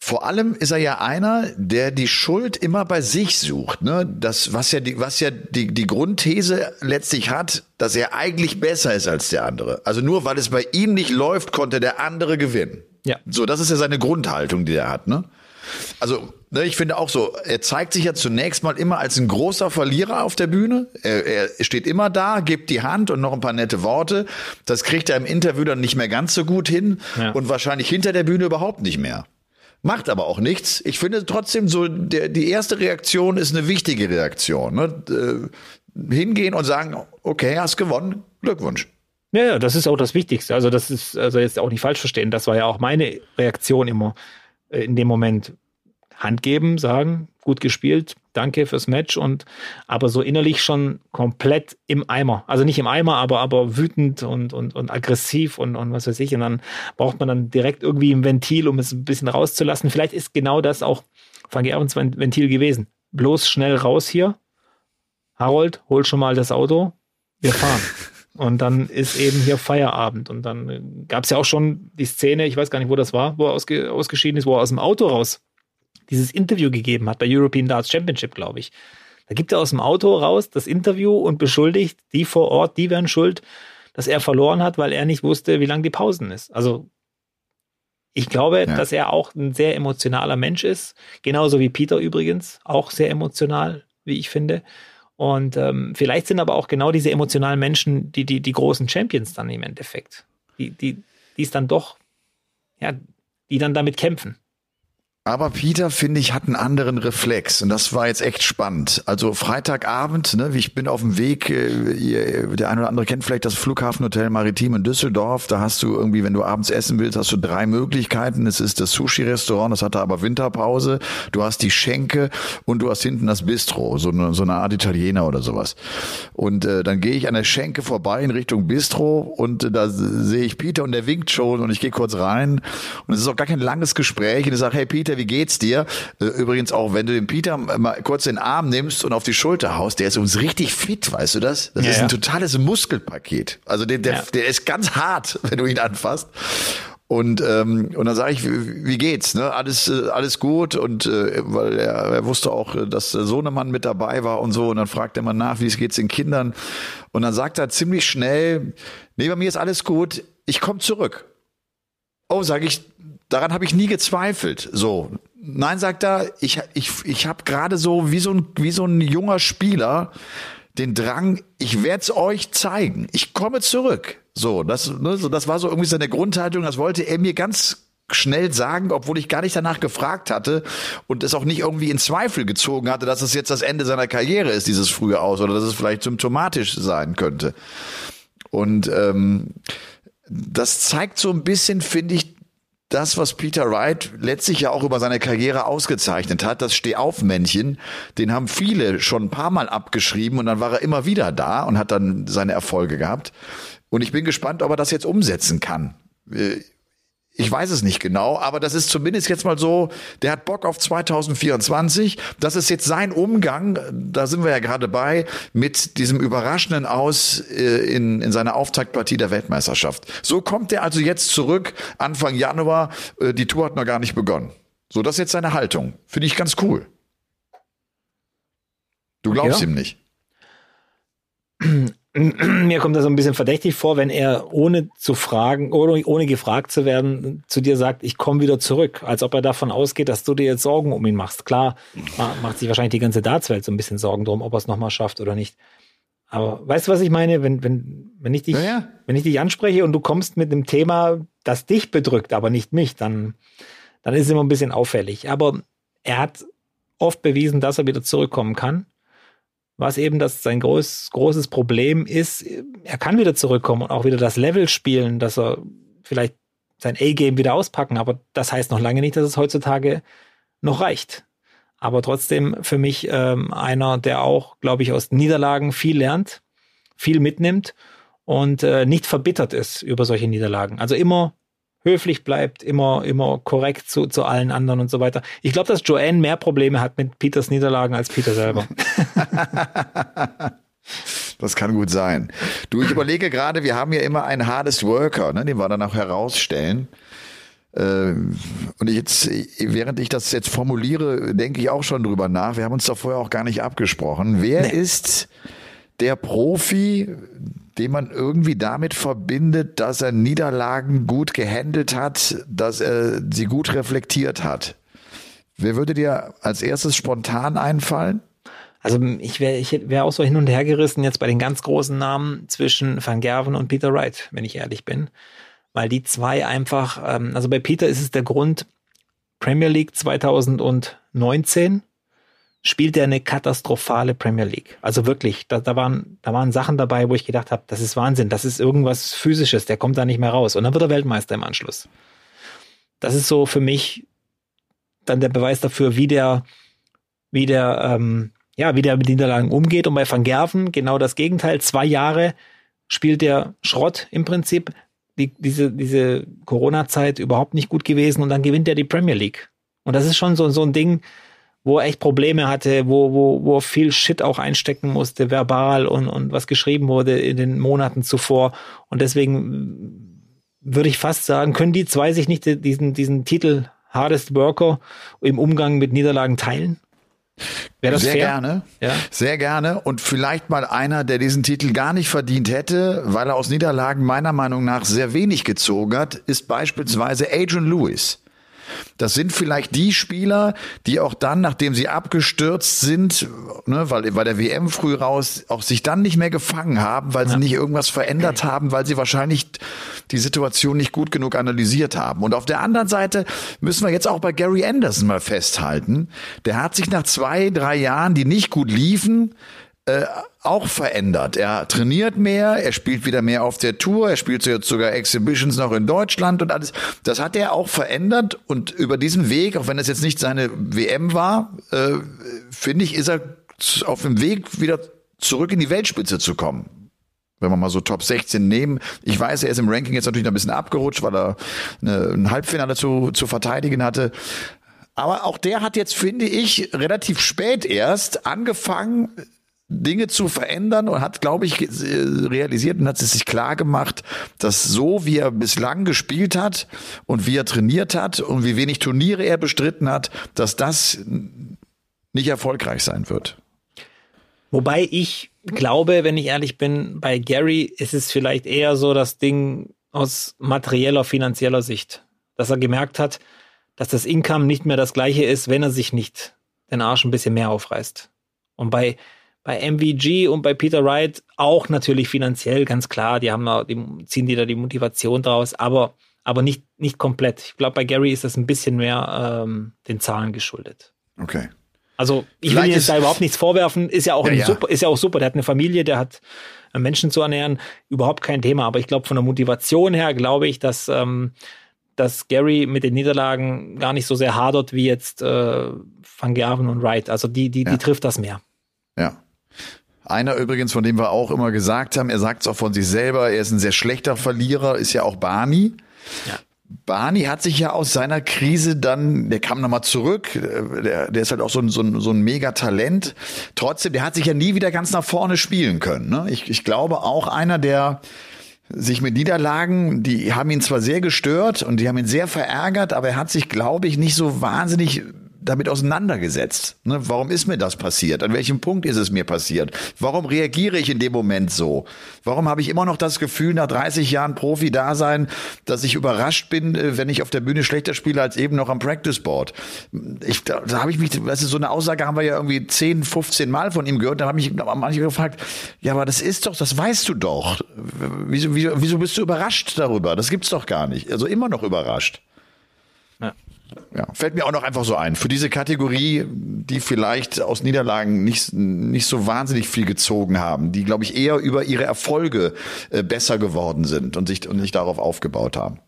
Vor allem ist er ja einer, der die Schuld immer bei sich sucht. Ne? Das, was ja, die, was ja die, die Grundthese letztlich hat, dass er eigentlich besser ist als der andere. Also nur weil es bei ihm nicht läuft, konnte der andere gewinnen. Ja. So, das ist ja seine Grundhaltung, die er hat. Ne? Also ne, ich finde auch so, er zeigt sich ja zunächst mal immer als ein großer Verlierer auf der Bühne. Er, er steht immer da, gibt die Hand und noch ein paar nette Worte. Das kriegt er im Interview dann nicht mehr ganz so gut hin ja. und wahrscheinlich hinter der Bühne überhaupt nicht mehr. Macht aber auch nichts. Ich finde trotzdem so, der, die erste Reaktion ist eine wichtige Reaktion. Ne? Äh, hingehen und sagen, okay, hast gewonnen, Glückwunsch. Ja, ja, das ist auch das Wichtigste. Also das ist, also jetzt auch nicht falsch verstehen, das war ja auch meine Reaktion immer. Äh, in dem Moment Hand geben, sagen, gut gespielt, danke fürs Match und aber so innerlich schon komplett im Eimer. Also nicht im Eimer, aber, aber wütend und, und, und aggressiv und, und was weiß ich. Und dann braucht man dann direkt irgendwie ein Ventil, um es ein bisschen rauszulassen. Vielleicht ist genau das auch Van Gervens Ventil gewesen. Bloß schnell raus hier. Harold, hol schon mal das Auto. Wir fahren. Und dann ist eben hier Feierabend. Und dann gab es ja auch schon die Szene, ich weiß gar nicht, wo das war, wo er ausge ausgeschieden ist, wo er aus dem Auto raus dieses Interview gegeben hat bei European Darts Championship, glaube ich. Da gibt er aus dem Auto raus das Interview und beschuldigt die vor Ort, die wären schuld, dass er verloren hat, weil er nicht wusste, wie lang die Pausen ist. Also ich glaube, ja. dass er auch ein sehr emotionaler Mensch ist, genauso wie Peter übrigens, auch sehr emotional, wie ich finde. Und ähm, vielleicht sind aber auch genau diese emotionalen Menschen die, die, die großen Champions dann im Endeffekt. Die, die, die es dann doch, ja, die dann damit kämpfen. Aber Peter, finde ich, hat einen anderen Reflex und das war jetzt echt spannend. Also Freitagabend, ne, ich bin auf dem Weg, äh, der eine oder andere kennt vielleicht das Flughafenhotel Maritim in Düsseldorf. Da hast du irgendwie, wenn du abends essen willst, hast du drei Möglichkeiten. Es ist das Sushi-Restaurant, das hatte aber Winterpause. Du hast die Schenke und du hast hinten das Bistro, so eine, so eine Art Italiener oder sowas. Und äh, dann gehe ich an der Schenke vorbei in Richtung Bistro und äh, da sehe ich Peter und der winkt schon und ich gehe kurz rein und es ist auch gar kein langes Gespräch und ich sage, hey Peter, wie geht's dir? Äh, übrigens auch, wenn du den Peter mal kurz den Arm nimmst und auf die Schulter haust, der ist uns richtig fit, weißt du das? Das ja, ist ein totales Muskelpaket. Also der, der, ja. der ist ganz hart, wenn du ihn anfasst. Und ähm, und dann sage ich, wie, wie geht's? Ne? Alles äh, alles gut und äh, weil er, er wusste auch, äh, dass der Sohnemann mit dabei war und so und dann fragt er mal nach, wie es geht's den Kindern und dann sagt er ziemlich schnell, nee, bei mir ist alles gut, ich komme zurück. Oh, sage ich, daran habe ich nie gezweifelt. So, nein, sagt er, ich ich ich habe gerade so wie so ein wie so ein junger Spieler den Drang, ich werde es euch zeigen. Ich komme zurück. So, das ne, so das war so irgendwie seine Grundhaltung, das wollte er mir ganz schnell sagen, obwohl ich gar nicht danach gefragt hatte und es auch nicht irgendwie in Zweifel gezogen hatte, dass es jetzt das Ende seiner Karriere ist, dieses frühe Aus, oder dass es vielleicht symptomatisch sein könnte. Und ähm, das zeigt so ein bisschen, finde ich, das, was Peter Wright letztlich ja auch über seine Karriere ausgezeichnet hat, das Stehaufmännchen, den haben viele schon ein paar Mal abgeschrieben und dann war er immer wieder da und hat dann seine Erfolge gehabt. Und ich bin gespannt, ob er das jetzt umsetzen kann. Ich weiß es nicht genau, aber das ist zumindest jetzt mal so, der hat Bock auf 2024. Das ist jetzt sein Umgang, da sind wir ja gerade bei, mit diesem überraschenden Aus äh, in, in seiner Auftaktpartie der Weltmeisterschaft. So kommt er also jetzt zurück, Anfang Januar. Äh, die Tour hat noch gar nicht begonnen. So, das ist jetzt seine Haltung. Finde ich ganz cool. Du glaubst ja. ihm nicht. mir kommt das so ein bisschen verdächtig vor, wenn er ohne zu fragen, ohne, ohne gefragt zu werden, zu dir sagt, ich komme wieder zurück, als ob er davon ausgeht, dass du dir jetzt Sorgen um ihn machst. Klar, macht sich wahrscheinlich die ganze Dartswelt so ein bisschen Sorgen drum, ob er es nochmal schafft oder nicht. Aber weißt du, was ich meine? Wenn, wenn, wenn ich dich, ja, ja. wenn ich dich anspreche und du kommst mit einem Thema, das dich bedrückt, aber nicht mich, dann, dann ist es immer ein bisschen auffällig. Aber er hat oft bewiesen, dass er wieder zurückkommen kann was eben das sein groß, großes Problem ist. Er kann wieder zurückkommen und auch wieder das Level spielen, dass er vielleicht sein A-Game wieder auspacken, aber das heißt noch lange nicht, dass es heutzutage noch reicht. Aber trotzdem für mich ähm, einer, der auch, glaube ich, aus Niederlagen viel lernt, viel mitnimmt und äh, nicht verbittert ist über solche Niederlagen. Also immer höflich bleibt, immer, immer korrekt zu, zu allen anderen und so weiter. Ich glaube, dass Joanne mehr Probleme hat mit Peters Niederlagen als Peter selber. Das kann gut sein. Du, ich überlege gerade, wir haben ja immer einen Hardest Worker, ne, den wir dann auch herausstellen. Äh, und jetzt, während ich das jetzt formuliere, denke ich auch schon drüber nach. Wir haben uns da vorher auch gar nicht abgesprochen. Wer nee. ist der Profi, den man irgendwie damit verbindet, dass er Niederlagen gut gehandelt hat, dass er sie gut reflektiert hat. Wer würde dir als erstes spontan einfallen? Also ich wäre ich wär auch so hin und her gerissen jetzt bei den ganz großen Namen zwischen Van Gerven und Peter Wright, wenn ich ehrlich bin. Weil die zwei einfach, ähm, also bei Peter ist es der Grund, Premier League 2019 spielt er eine katastrophale Premier League. Also wirklich, da, da, waren, da waren Sachen dabei, wo ich gedacht habe, das ist Wahnsinn, das ist irgendwas Physisches, der kommt da nicht mehr raus. Und dann wird er Weltmeister im Anschluss. Das ist so für mich dann der Beweis dafür, wie der, wie der, ähm, ja, wie der mit Niederlagen umgeht. Und bei Van Gerven genau das Gegenteil. Zwei Jahre spielt der Schrott im Prinzip. Die, diese, diese Corona-Zeit überhaupt nicht gut gewesen und dann gewinnt er die Premier League. Und das ist schon so, so ein Ding, wo er echt Probleme hatte, wo, wo, wo er viel Shit auch einstecken musste, verbal und, und was geschrieben wurde in den Monaten zuvor. Und deswegen würde ich fast sagen, können die zwei sich nicht diesen, diesen Titel Hardest Worker im Umgang mit Niederlagen teilen? Wäre das Sehr fair? gerne. Ja. Sehr gerne. Und vielleicht mal einer, der diesen Titel gar nicht verdient hätte, weil er aus Niederlagen meiner Meinung nach sehr wenig gezogen hat, ist beispielsweise Adrian Lewis. Das sind vielleicht die Spieler, die auch dann, nachdem sie abgestürzt sind, ne, weil bei der WM früh raus, auch sich dann nicht mehr gefangen haben, weil ja. sie nicht irgendwas verändert haben, weil sie wahrscheinlich die Situation nicht gut genug analysiert haben. Und auf der anderen Seite müssen wir jetzt auch bei Gary Anderson mal festhalten. Der hat sich nach zwei, drei Jahren, die nicht gut liefen, äh, auch verändert. Er trainiert mehr, er spielt wieder mehr auf der Tour, er spielt jetzt sogar Exhibitions noch in Deutschland und alles. Das hat er auch verändert und über diesen Weg, auch wenn es jetzt nicht seine WM war, äh, finde ich, ist er auf dem Weg wieder zurück in die Weltspitze zu kommen wenn wir mal so Top 16 nehmen. Ich weiß, er ist im Ranking jetzt natürlich noch ein bisschen abgerutscht, weil er eine, ein Halbfinale zu, zu verteidigen hatte. Aber auch der hat jetzt, finde ich, relativ spät erst angefangen, Dinge zu verändern und hat, glaube ich, realisiert und hat es sich klar gemacht, dass so wie er bislang gespielt hat und wie er trainiert hat und wie wenig Turniere er bestritten hat, dass das nicht erfolgreich sein wird. Wobei ich glaube, wenn ich ehrlich bin, bei Gary ist es vielleicht eher so das Ding aus materieller, finanzieller Sicht, dass er gemerkt hat, dass das Income nicht mehr das gleiche ist, wenn er sich nicht den Arsch ein bisschen mehr aufreißt. Und bei bei MVG und bei Peter Wright auch natürlich finanziell, ganz klar. Die haben da, die ziehen die da die Motivation draus, aber, aber nicht, nicht komplett. Ich glaube, bei Gary ist das ein bisschen mehr ähm, den Zahlen geschuldet. Okay. Also ich Vielleicht will jetzt da überhaupt nichts vorwerfen. Ist ja auch ja, ja. super, ist ja auch super. Der hat eine Familie, der hat äh, Menschen zu ernähren, überhaupt kein Thema. Aber ich glaube, von der Motivation her glaube ich, dass ähm, dass Gary mit den Niederlagen gar nicht so sehr hadert wie jetzt äh, Van Gerven und Wright. Also die, die, ja. die trifft das mehr. Einer übrigens, von dem wir auch immer gesagt haben, er sagt es auch von sich selber, er ist ein sehr schlechter Verlierer, ist ja auch Barney. Ja. Barney hat sich ja aus seiner Krise dann, der kam nochmal zurück, der, der ist halt auch so ein, so ein, so ein Mega-Talent. Trotzdem, der hat sich ja nie wieder ganz nach vorne spielen können. Ne? Ich, ich glaube auch einer, der sich mit Niederlagen, die haben ihn zwar sehr gestört und die haben ihn sehr verärgert, aber er hat sich, glaube ich, nicht so wahnsinnig damit auseinandergesetzt. Ne? Warum ist mir das passiert? An welchem Punkt ist es mir passiert? Warum reagiere ich in dem Moment so? Warum habe ich immer noch das Gefühl, nach 30 Jahren Profi-Dasein, dass ich überrascht bin, äh, wenn ich auf der Bühne schlechter spiele als eben noch am Practice Board? Ich, da, da habe ich mich, weißt du, so eine Aussage haben wir ja irgendwie 10, 15 Mal von ihm gehört. Da habe ich manche gefragt, ja, aber das ist doch, das weißt du doch. Wieso, wieso, wieso bist du überrascht darüber? Das gibt's doch gar nicht. Also immer noch überrascht. Ja. Fällt mir auch noch einfach so ein. Für diese Kategorie, die vielleicht aus Niederlagen nicht, nicht so wahnsinnig viel gezogen haben, die, glaube ich, eher über ihre Erfolge äh, besser geworden sind und sich, und sich darauf aufgebaut haben.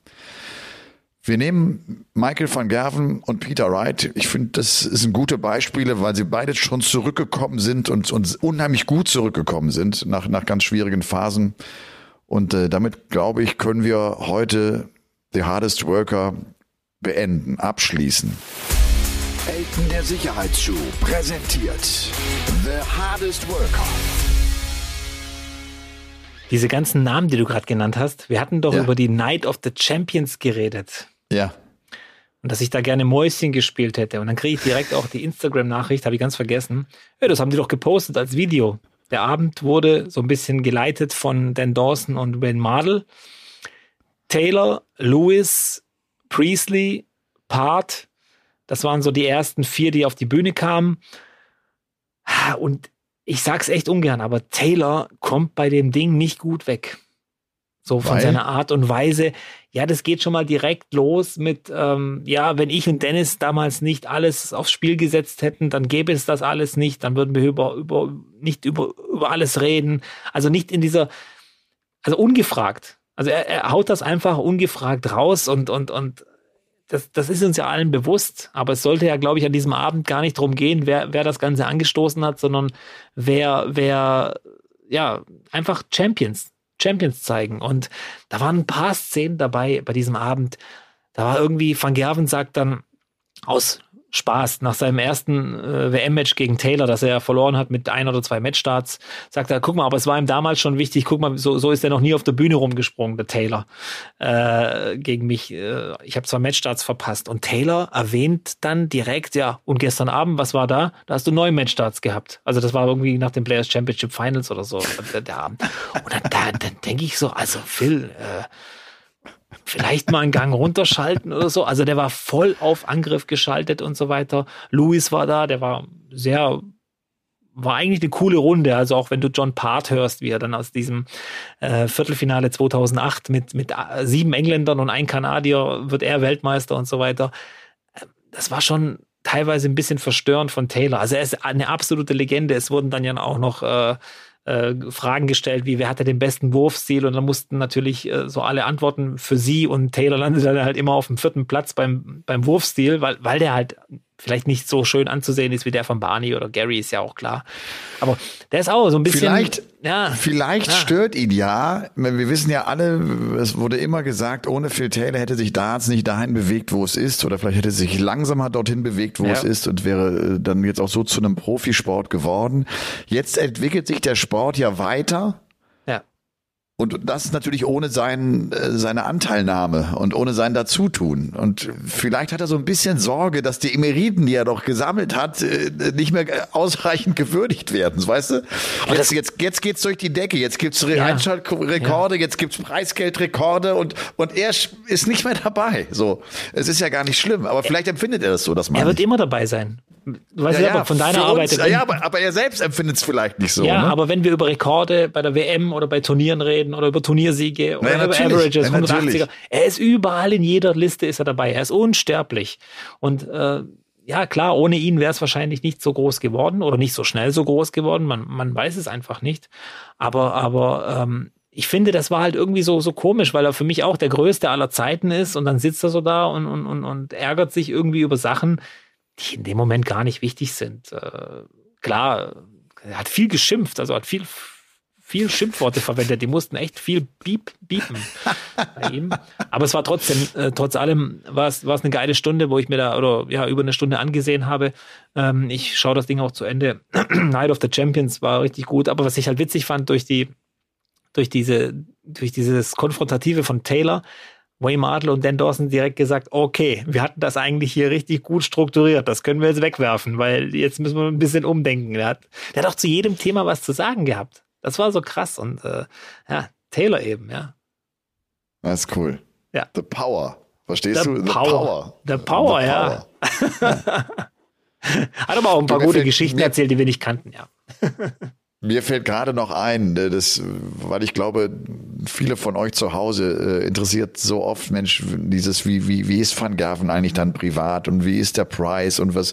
Wir nehmen Michael van Gerven und Peter Wright. Ich finde, das sind gute Beispiele, weil sie beide schon zurückgekommen sind und, und unheimlich gut zurückgekommen sind nach, nach ganz schwierigen Phasen. Und äh, damit, glaube ich, können wir heute The Hardest Worker beenden, abschließen. Elton der Sicherheitsschuh präsentiert The Hardest Worker. Diese ganzen Namen, die du gerade genannt hast, wir hatten doch ja. über die Night of the Champions geredet. Ja. Und dass ich da gerne Mäuschen gespielt hätte. Und dann kriege ich direkt auch die Instagram-Nachricht, habe ich ganz vergessen. Ja, das haben die doch gepostet als Video. Der Abend wurde so ein bisschen geleitet von Dan Dawson und Wayne Mardell. Taylor, Lewis, Priestley, Part. Das waren so die ersten vier, die auf die Bühne kamen. Und ich sag's echt ungern, aber Taylor kommt bei dem Ding nicht gut weg. So von Weil? seiner Art und Weise. Ja, das geht schon mal direkt los mit, ähm, ja, wenn ich und Dennis damals nicht alles aufs Spiel gesetzt hätten, dann gäbe es das alles nicht, dann würden wir über, über, nicht über, über alles reden. Also nicht in dieser, also ungefragt. Also er, er haut das einfach ungefragt raus und, und, und das, das ist uns ja allen bewusst, aber es sollte ja, glaube ich, an diesem Abend gar nicht darum gehen, wer, wer das Ganze angestoßen hat, sondern wer, wer, ja, einfach Champions, Champions zeigen. Und da waren ein paar Szenen dabei bei diesem Abend. Da war irgendwie, Van Gerven sagt dann aus Spaß. Nach seinem ersten äh, WM-Match gegen Taylor, das er verloren hat mit ein oder zwei Matchstarts, sagt er, guck mal, aber es war ihm damals schon wichtig, guck mal, so, so ist er noch nie auf der Bühne rumgesprungen, der Taylor, äh, gegen mich. Äh, ich habe zwei Matchstarts verpasst. Und Taylor erwähnt dann direkt, ja, und gestern Abend, was war da? Da hast du neun Matchstarts gehabt. Also das war irgendwie nach den Players Championship Finals oder so, der, Abend. Und dann, da, dann denke ich so, also Phil, äh, vielleicht mal einen Gang runterschalten oder so. Also der war voll auf Angriff geschaltet und so weiter. Louis war da, der war sehr, war eigentlich eine coole Runde. Also auch wenn du John Part hörst, wie er dann aus diesem äh, Viertelfinale 2008 mit, mit äh, sieben Engländern und ein Kanadier wird er Weltmeister und so weiter. Äh, das war schon teilweise ein bisschen verstörend von Taylor. Also er ist eine absolute Legende. Es wurden dann ja auch noch äh, äh, Fragen gestellt, wie wer hatte den besten Wurfstil? Und dann mussten natürlich äh, so alle Antworten für sie. Und Taylor landete dann halt immer auf dem vierten Platz beim, beim Wurfstil, weil, weil der halt vielleicht nicht so schön anzusehen ist wie der von Barney oder Gary, ist ja auch klar. Aber der ist auch so ein bisschen. Vielleicht, ja, vielleicht ja. stört ihn ja. Wir wissen ja alle, es wurde immer gesagt, ohne Phil Taylor hätte sich Darts nicht dahin bewegt, wo es ist, oder vielleicht hätte es sich langsamer dorthin bewegt, wo ja. es ist und wäre äh, dann jetzt auch so zu einem Profisport geworden. Jetzt entwickelt sich der Sport ja weiter. Und das natürlich ohne sein, äh, seine Anteilnahme und ohne sein Dazutun. Und vielleicht hat er so ein bisschen Sorge, dass die Emeriten, die er doch gesammelt hat, äh, nicht mehr ausreichend gewürdigt werden. Weißt du? Jetzt, jetzt, jetzt geht's durch die Decke. Jetzt gibt's ja. Einschaltrekorde, ja. jetzt gibt's Preisgeldrekorde und, und er ist nicht mehr dabei. So. Es ist ja gar nicht schlimm. Aber vielleicht empfindet er das so, dass man. Er wird immer dabei sein. Du weißt ja, ja, von deiner Arbeit. Uns, ja, aber, aber er selbst empfindet es vielleicht nicht so. Ja, ne? aber wenn wir über Rekorde bei der WM oder bei Turnieren reden oder über Turniersiege oder ja, über Averages, 180er, er ist überall in jeder Liste ist er dabei. Er ist unsterblich. Und äh, ja, klar, ohne ihn wäre es wahrscheinlich nicht so groß geworden oder nicht so schnell so groß geworden. Man, man weiß es einfach nicht. Aber, aber ähm, ich finde, das war halt irgendwie so, so komisch, weil er für mich auch der größte aller Zeiten ist und dann sitzt er so da und, und, und, und ärgert sich irgendwie über Sachen, die in dem Moment gar nicht wichtig sind. Äh, klar, er hat viel geschimpft, also hat viel, viel Schimpfworte verwendet. Die mussten echt viel biep, biepen bei ihm. Aber es war trotzdem, äh, trotz allem war es, war es eine geile Stunde, wo ich mir da, oder ja, über eine Stunde angesehen habe. Ähm, ich schaue das Ding auch zu Ende. Night of the Champions war richtig gut. Aber was ich halt witzig fand durch die, durch diese, durch dieses Konfrontative von Taylor, Wayne Martel und Dan Dawson direkt gesagt, okay, wir hatten das eigentlich hier richtig gut strukturiert, das können wir jetzt wegwerfen, weil jetzt müssen wir ein bisschen umdenken. Der hat, der hat auch zu jedem Thema was zu sagen gehabt. Das war so krass und äh, ja, Taylor eben, ja. Das ist cool. Ja. The Power. Verstehst The du? The Power. The Power, The ja. Power. Hat aber auch ein paar gute Geschichten erzählt, die wir nicht kannten, ja. Mir fällt gerade noch ein, äh, das, weil ich glaube, viele von euch zu Hause äh, interessiert so oft, Mensch, dieses, wie, wie, wie ist Van Gerven eigentlich dann privat und wie ist der Preis und was,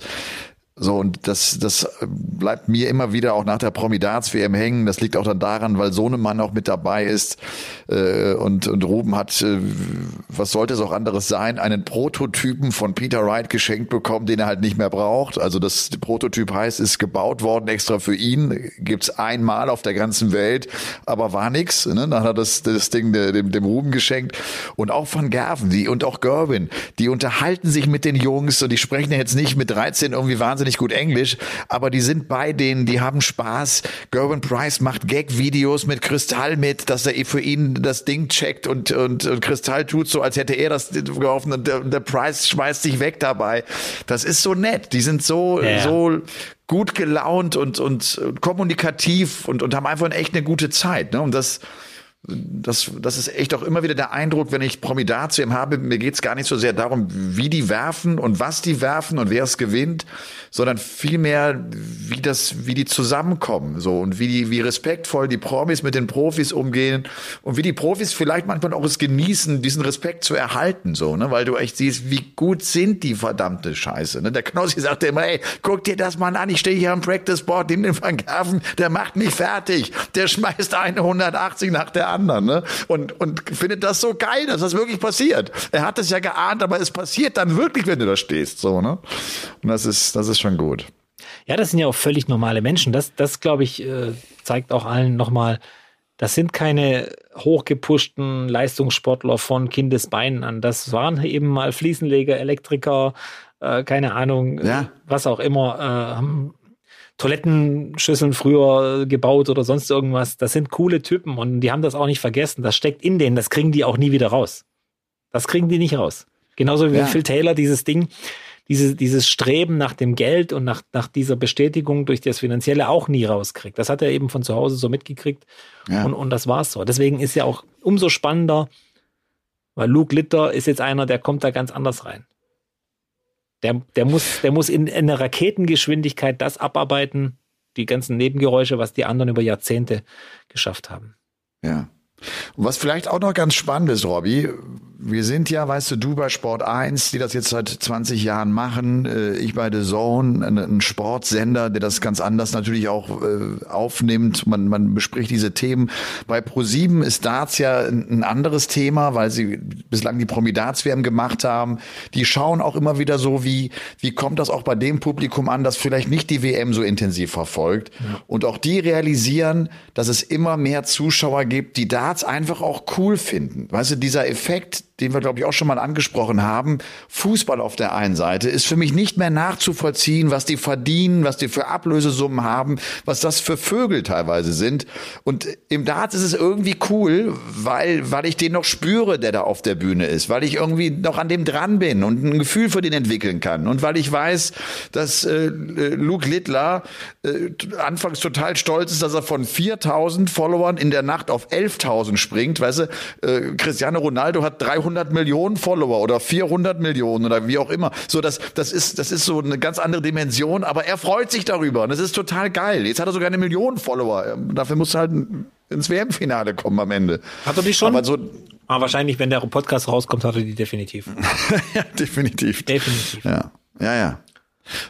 so, und das, das bleibt mir immer wieder auch nach der Promidats-WM hängen. Das liegt auch dann daran, weil Sohnemann auch mit dabei ist. Äh, und, und Ruben hat, äh, was sollte es auch anderes sein, einen Prototypen von Peter Wright geschenkt bekommen, den er halt nicht mehr braucht. Also das Prototyp heißt, ist gebaut worden extra für ihn. Gibt's einmal auf der ganzen Welt, aber war nix. Ne? Dann hat er das, das Ding dem, dem Ruben geschenkt. Und auch Van Gerven, die und auch Gerwin, die unterhalten sich mit den Jungs und die sprechen jetzt nicht mit 13 irgendwie wahnsinnig wahnsinnig gut Englisch, aber die sind bei denen, die haben Spaß. Gerwin Price macht Gag-Videos mit Kristall mit, dass er für ihn das Ding checkt und, und, und Kristall tut so, als hätte er das geholfen und der, der Price schmeißt sich weg dabei. Das ist so nett. Die sind so, ja. so gut gelaunt und, und kommunikativ und, und haben einfach echt eine gute Zeit. Ne? Und das, das, das ist echt auch immer wieder der Eindruck, wenn ich Promidatien habe, mir geht's gar nicht so sehr darum, wie die werfen und was die werfen und wer es gewinnt, sondern vielmehr, wie das, wie die zusammenkommen, so und wie die, wie respektvoll die Promis mit den Profis umgehen und wie die Profis vielleicht manchmal auch es genießen, diesen Respekt zu erhalten, so, ne, weil du echt siehst, wie gut sind die verdammte Scheiße, ne? Der Knossi sagte immer, ey, guck dir das mal an, ich stehe hier am Practice Board, nimm den Van Gaven, der macht mich fertig, der schmeißt eine 180 nach der anderen, ne? Und, und findet das so geil, dass das wirklich passiert. Er hat es ja geahnt, aber es passiert dann wirklich, wenn du da stehst, so, ne? Und das ist, das ist schon gut. Ja, das sind ja auch völlig normale Menschen. Das, das glaube ich, äh, zeigt auch allen nochmal, das sind keine hochgepushten Leistungssportler von Kindesbeinen an. Das waren eben mal Fliesenleger, Elektriker, äh, keine Ahnung, ja. was auch immer, äh, haben Toilettenschüsseln früher gebaut oder sonst irgendwas. Das sind coole Typen und die haben das auch nicht vergessen. Das steckt in denen, das kriegen die auch nie wieder raus. Das kriegen die nicht raus. Genauso wie ja. Phil Taylor dieses Ding, diese, dieses Streben nach dem Geld und nach, nach dieser Bestätigung durch das Finanzielle auch nie rauskriegt. Das hat er eben von zu Hause so mitgekriegt ja. und, und das war's so. Deswegen ist ja auch umso spannender, weil Luke Litter ist jetzt einer, der kommt da ganz anders rein. Der, der muss, der muss in, in einer Raketengeschwindigkeit das abarbeiten, die ganzen Nebengeräusche, was die anderen über Jahrzehnte geschafft haben. Ja. Und was vielleicht auch noch ganz spannend ist, Robby, wir sind ja, weißt du, du bei Sport 1, die das jetzt seit 20 Jahren machen, äh, ich bei The Zone, ein Sportsender, der das ganz anders natürlich auch äh, aufnimmt. Man, man bespricht diese Themen. Bei Pro7 ist Darts ja ein anderes Thema, weil sie bislang die Promi-Darts-WM gemacht haben. Die schauen auch immer wieder so, wie, wie kommt das auch bei dem Publikum an, das vielleicht nicht die WM so intensiv verfolgt. Ja. Und auch die realisieren, dass es immer mehr Zuschauer gibt, die Darts einfach auch cool finden. Weißt du, dieser Effekt, den wir, glaube ich, auch schon mal angesprochen haben. Fußball auf der einen Seite ist für mich nicht mehr nachzuvollziehen, was die verdienen, was die für Ablösesummen haben, was das für Vögel teilweise sind. Und im Darts ist es irgendwie cool, weil, weil ich den noch spüre, der da auf der Bühne ist, weil ich irgendwie noch an dem dran bin und ein Gefühl für den entwickeln kann. Und weil ich weiß, dass äh, Luke Littler äh, anfangs total stolz ist, dass er von 4000 Followern in der Nacht auf 11.000 springt. Weißt du, äh, Cristiano Ronaldo hat 300 300 Millionen Follower oder 400 Millionen oder wie auch immer. So, das, das ist, das ist so eine ganz andere Dimension, aber er freut sich darüber und das ist total geil. Jetzt hat er sogar eine Million Follower. Dafür muss er halt ins WM-Finale kommen am Ende. Hat er die schon? Aber so, Ah, wahrscheinlich, wenn der Podcast rauskommt, hat er die definitiv. ja, definitiv. Definitiv. Ja, ja, ja.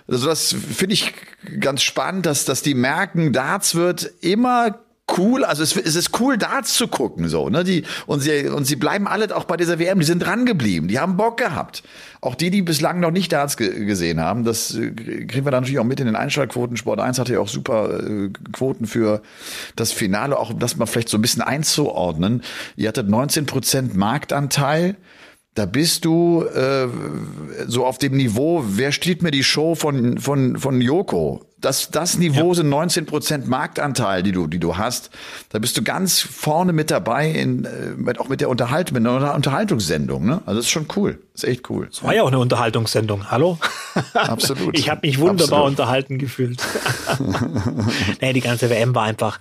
Also das finde ich ganz spannend, dass, dass die merken, Darts wird immer cool, also es, es ist cool, Darts zu gucken, so, ne, die, und sie, und sie bleiben alle auch bei dieser WM, die sind dran geblieben, die haben Bock gehabt. Auch die, die bislang noch nicht Darts ge gesehen haben, das äh, kriegen wir dann natürlich auch mit in den Einschaltquoten. Sport 1 hatte ja auch super äh, Quoten für das Finale, auch um das mal vielleicht so ein bisschen einzuordnen. Ihr hattet 19 Prozent Marktanteil. Da bist du äh, so auf dem Niveau, wer steht mir die Show von, von, von Joko? Das, das Niveau ja. sind 19 Prozent Marktanteil, die du, die du hast. Da bist du ganz vorne mit dabei, in, äh, auch mit der Unterhaltung, mit einer Unterhaltungssendung. Ne? Also das ist schon cool. Das ist echt cool. Es war ja auch eine Unterhaltungssendung. Hallo? Absolut. ich habe mich wunderbar Absolut. unterhalten gefühlt. nee, die ganze WM war einfach.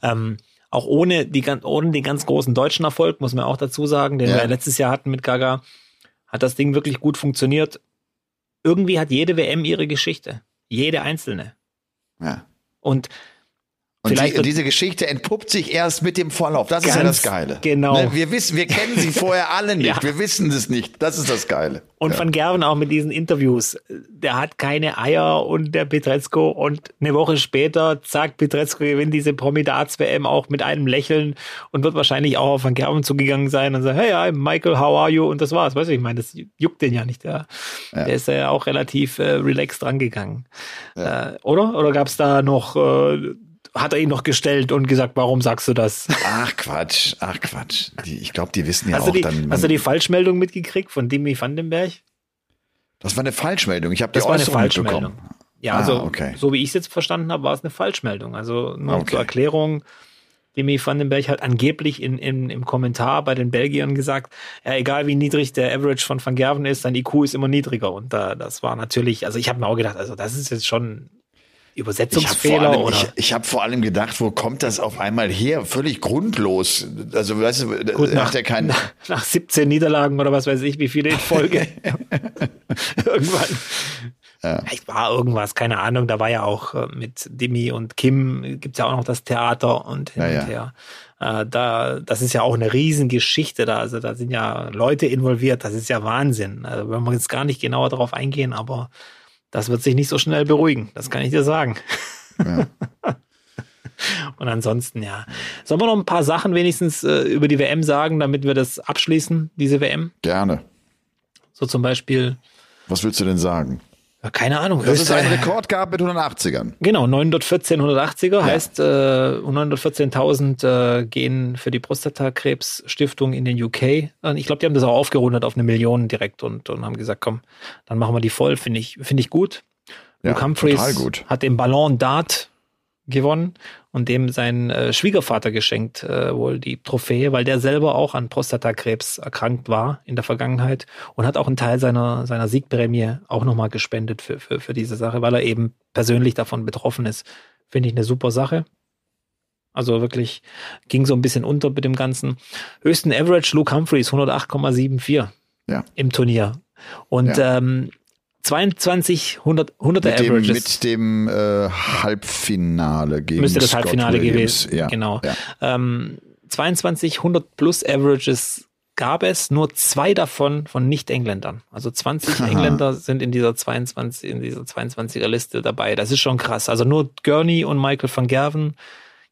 Ähm, auch ohne, die, ohne den ganz großen deutschen Erfolg, muss man auch dazu sagen, den ja. wir letztes Jahr hatten mit Gaga, hat das Ding wirklich gut funktioniert. Irgendwie hat jede WM ihre Geschichte. Jede einzelne. Ja. Und und die, diese Geschichte entpuppt sich erst mit dem Vorlauf. Das ist ja das Geile. Genau. Ne? Wir wissen, wir kennen sie vorher alle nicht. ja. Wir wissen es nicht. Das ist das Geile. Und ja. Van Gerven auch mit diesen Interviews. Der hat keine Eier und der Petrezko und eine Woche später, zack, Petrezko gewinnt diese Promidats-WM auch mit einem Lächeln und wird wahrscheinlich auch auf Van Gerven zugegangen sein und sagt, hey, I'm Michael, how are you? Und das war's. Weißt du, ich meine, das juckt den ja nicht. Der, ja. der ist ja auch relativ äh, relaxed rangegangen. Äh, oder? Oder gab's da noch äh, hat er ihn noch gestellt und gesagt, warum sagst du das? Ach Quatsch, ach Quatsch. Die, ich glaube, die wissen ja hast auch die, dann. Hast du die Falschmeldung mitgekriegt von Dimi Vandenberg? Das war eine Falschmeldung. Ich habe das war eine Falschmeldung. Ja, ah, also okay. so wie ich es jetzt verstanden habe, war es eine Falschmeldung. Also nur okay. zur Erklärung. Demi Vandenberg hat angeblich in, in, im Kommentar bei den Belgiern gesagt, ja, egal wie niedrig der Average von Van Gerven ist, sein IQ ist immer niedriger. Und da, das war natürlich, also ich habe mir auch gedacht, also das ist jetzt schon Übersetzungsfehler ich oder? Ich, ich habe vor allem gedacht, wo kommt das auf einmal her? Völlig grundlos. Also weißt du, Gut, nach, der kein nach, nach 17 Niederlagen oder was weiß ich, wie viele in Folge. Irgendwann. Ja. Vielleicht war irgendwas, keine Ahnung. Da war ja auch äh, mit Dimi und Kim gibt's ja auch noch das Theater und hin ja, und her. Ja. Äh, da, das ist ja auch eine Riesengeschichte da. Also da sind ja Leute involviert. Das ist ja Wahnsinn. Also, wenn wir jetzt gar nicht genauer darauf eingehen, aber das wird sich nicht so schnell beruhigen, das kann ich dir sagen. Ja. Und ansonsten, ja. Sollen wir noch ein paar Sachen wenigstens äh, über die WM sagen, damit wir das abschließen, diese WM? Gerne. So zum Beispiel. Was willst du denn sagen? Keine Ahnung. Dass es einen Rekord gab mit 180ern. Genau, 914 180er ja. heißt, äh, 914.000 äh, gehen für die Prostatakrebsstiftung in den UK. Ich glaube, die haben das auch aufgerundet auf eine Million direkt und, und haben gesagt, komm, dann machen wir die voll. Finde ich, finde ich gut. Ja, Luke Humphreys hat den Ballon Dart gewonnen und dem sein äh, Schwiegervater geschenkt, äh, wohl die Trophäe, weil der selber auch an Prostatakrebs erkrankt war in der Vergangenheit und hat auch einen Teil seiner, seiner Siegprämie auch nochmal gespendet für, für, für diese Sache, weil er eben persönlich davon betroffen ist. Finde ich eine super Sache. Also wirklich ging so ein bisschen unter mit dem Ganzen. Höchsten Average Luke Humphreys 108,74 ja. im Turnier. Und ja. ähm, 22 100, 100er mit Averages. Dem, mit dem äh, Halbfinale gegen Müsste das Scott Halbfinale Williams. gewesen. Ja, genau. Ja. Ähm, 22 100 plus Averages gab es, nur zwei davon von Nicht-Engländern. Also 20 Aha. Engländer sind in dieser 22, in dieser 22er Liste dabei. Das ist schon krass. Also nur Gurney und Michael van Gerven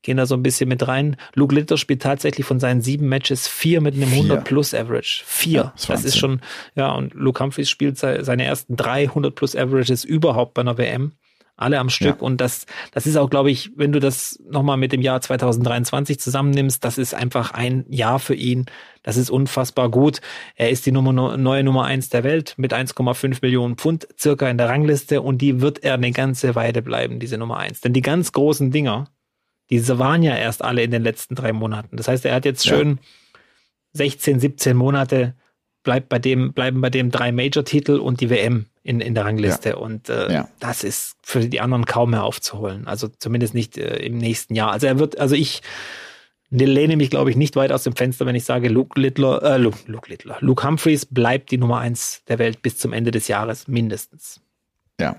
gehen da so ein bisschen mit rein. Luke Litter spielt tatsächlich von seinen sieben Matches vier mit einem 100 plus Average. Vier. Ja, das, das ist schon, ja, und Luke Humphries spielt seine ersten 300 plus Averages überhaupt bei einer WM. Alle am Stück. Ja. Und das, das ist auch, glaube ich, wenn du das nochmal mit dem Jahr 2023 zusammennimmst, das ist einfach ein Jahr für ihn. Das ist unfassbar gut. Er ist die Nummer, neue Nummer eins der Welt mit 1,5 Millionen Pfund circa in der Rangliste und die wird er eine ganze Weile bleiben, diese Nummer eins. Denn die ganz großen Dinger, diese waren ja erst alle in den letzten drei Monaten. Das heißt, er hat jetzt schön ja. 16, 17 Monate bleibt bei dem, bleiben bei dem drei Major-Titel und die WM in, in der Rangliste. Ja. Und äh, ja. das ist für die anderen kaum mehr aufzuholen. Also zumindest nicht äh, im nächsten Jahr. Also er wird, also ich lehne mich, glaube ich, nicht weit aus dem Fenster, wenn ich sage, Luke Littler, äh, Luke, Luke Littler, Luke Humphreys bleibt die Nummer eins der Welt bis zum Ende des Jahres mindestens. Ja.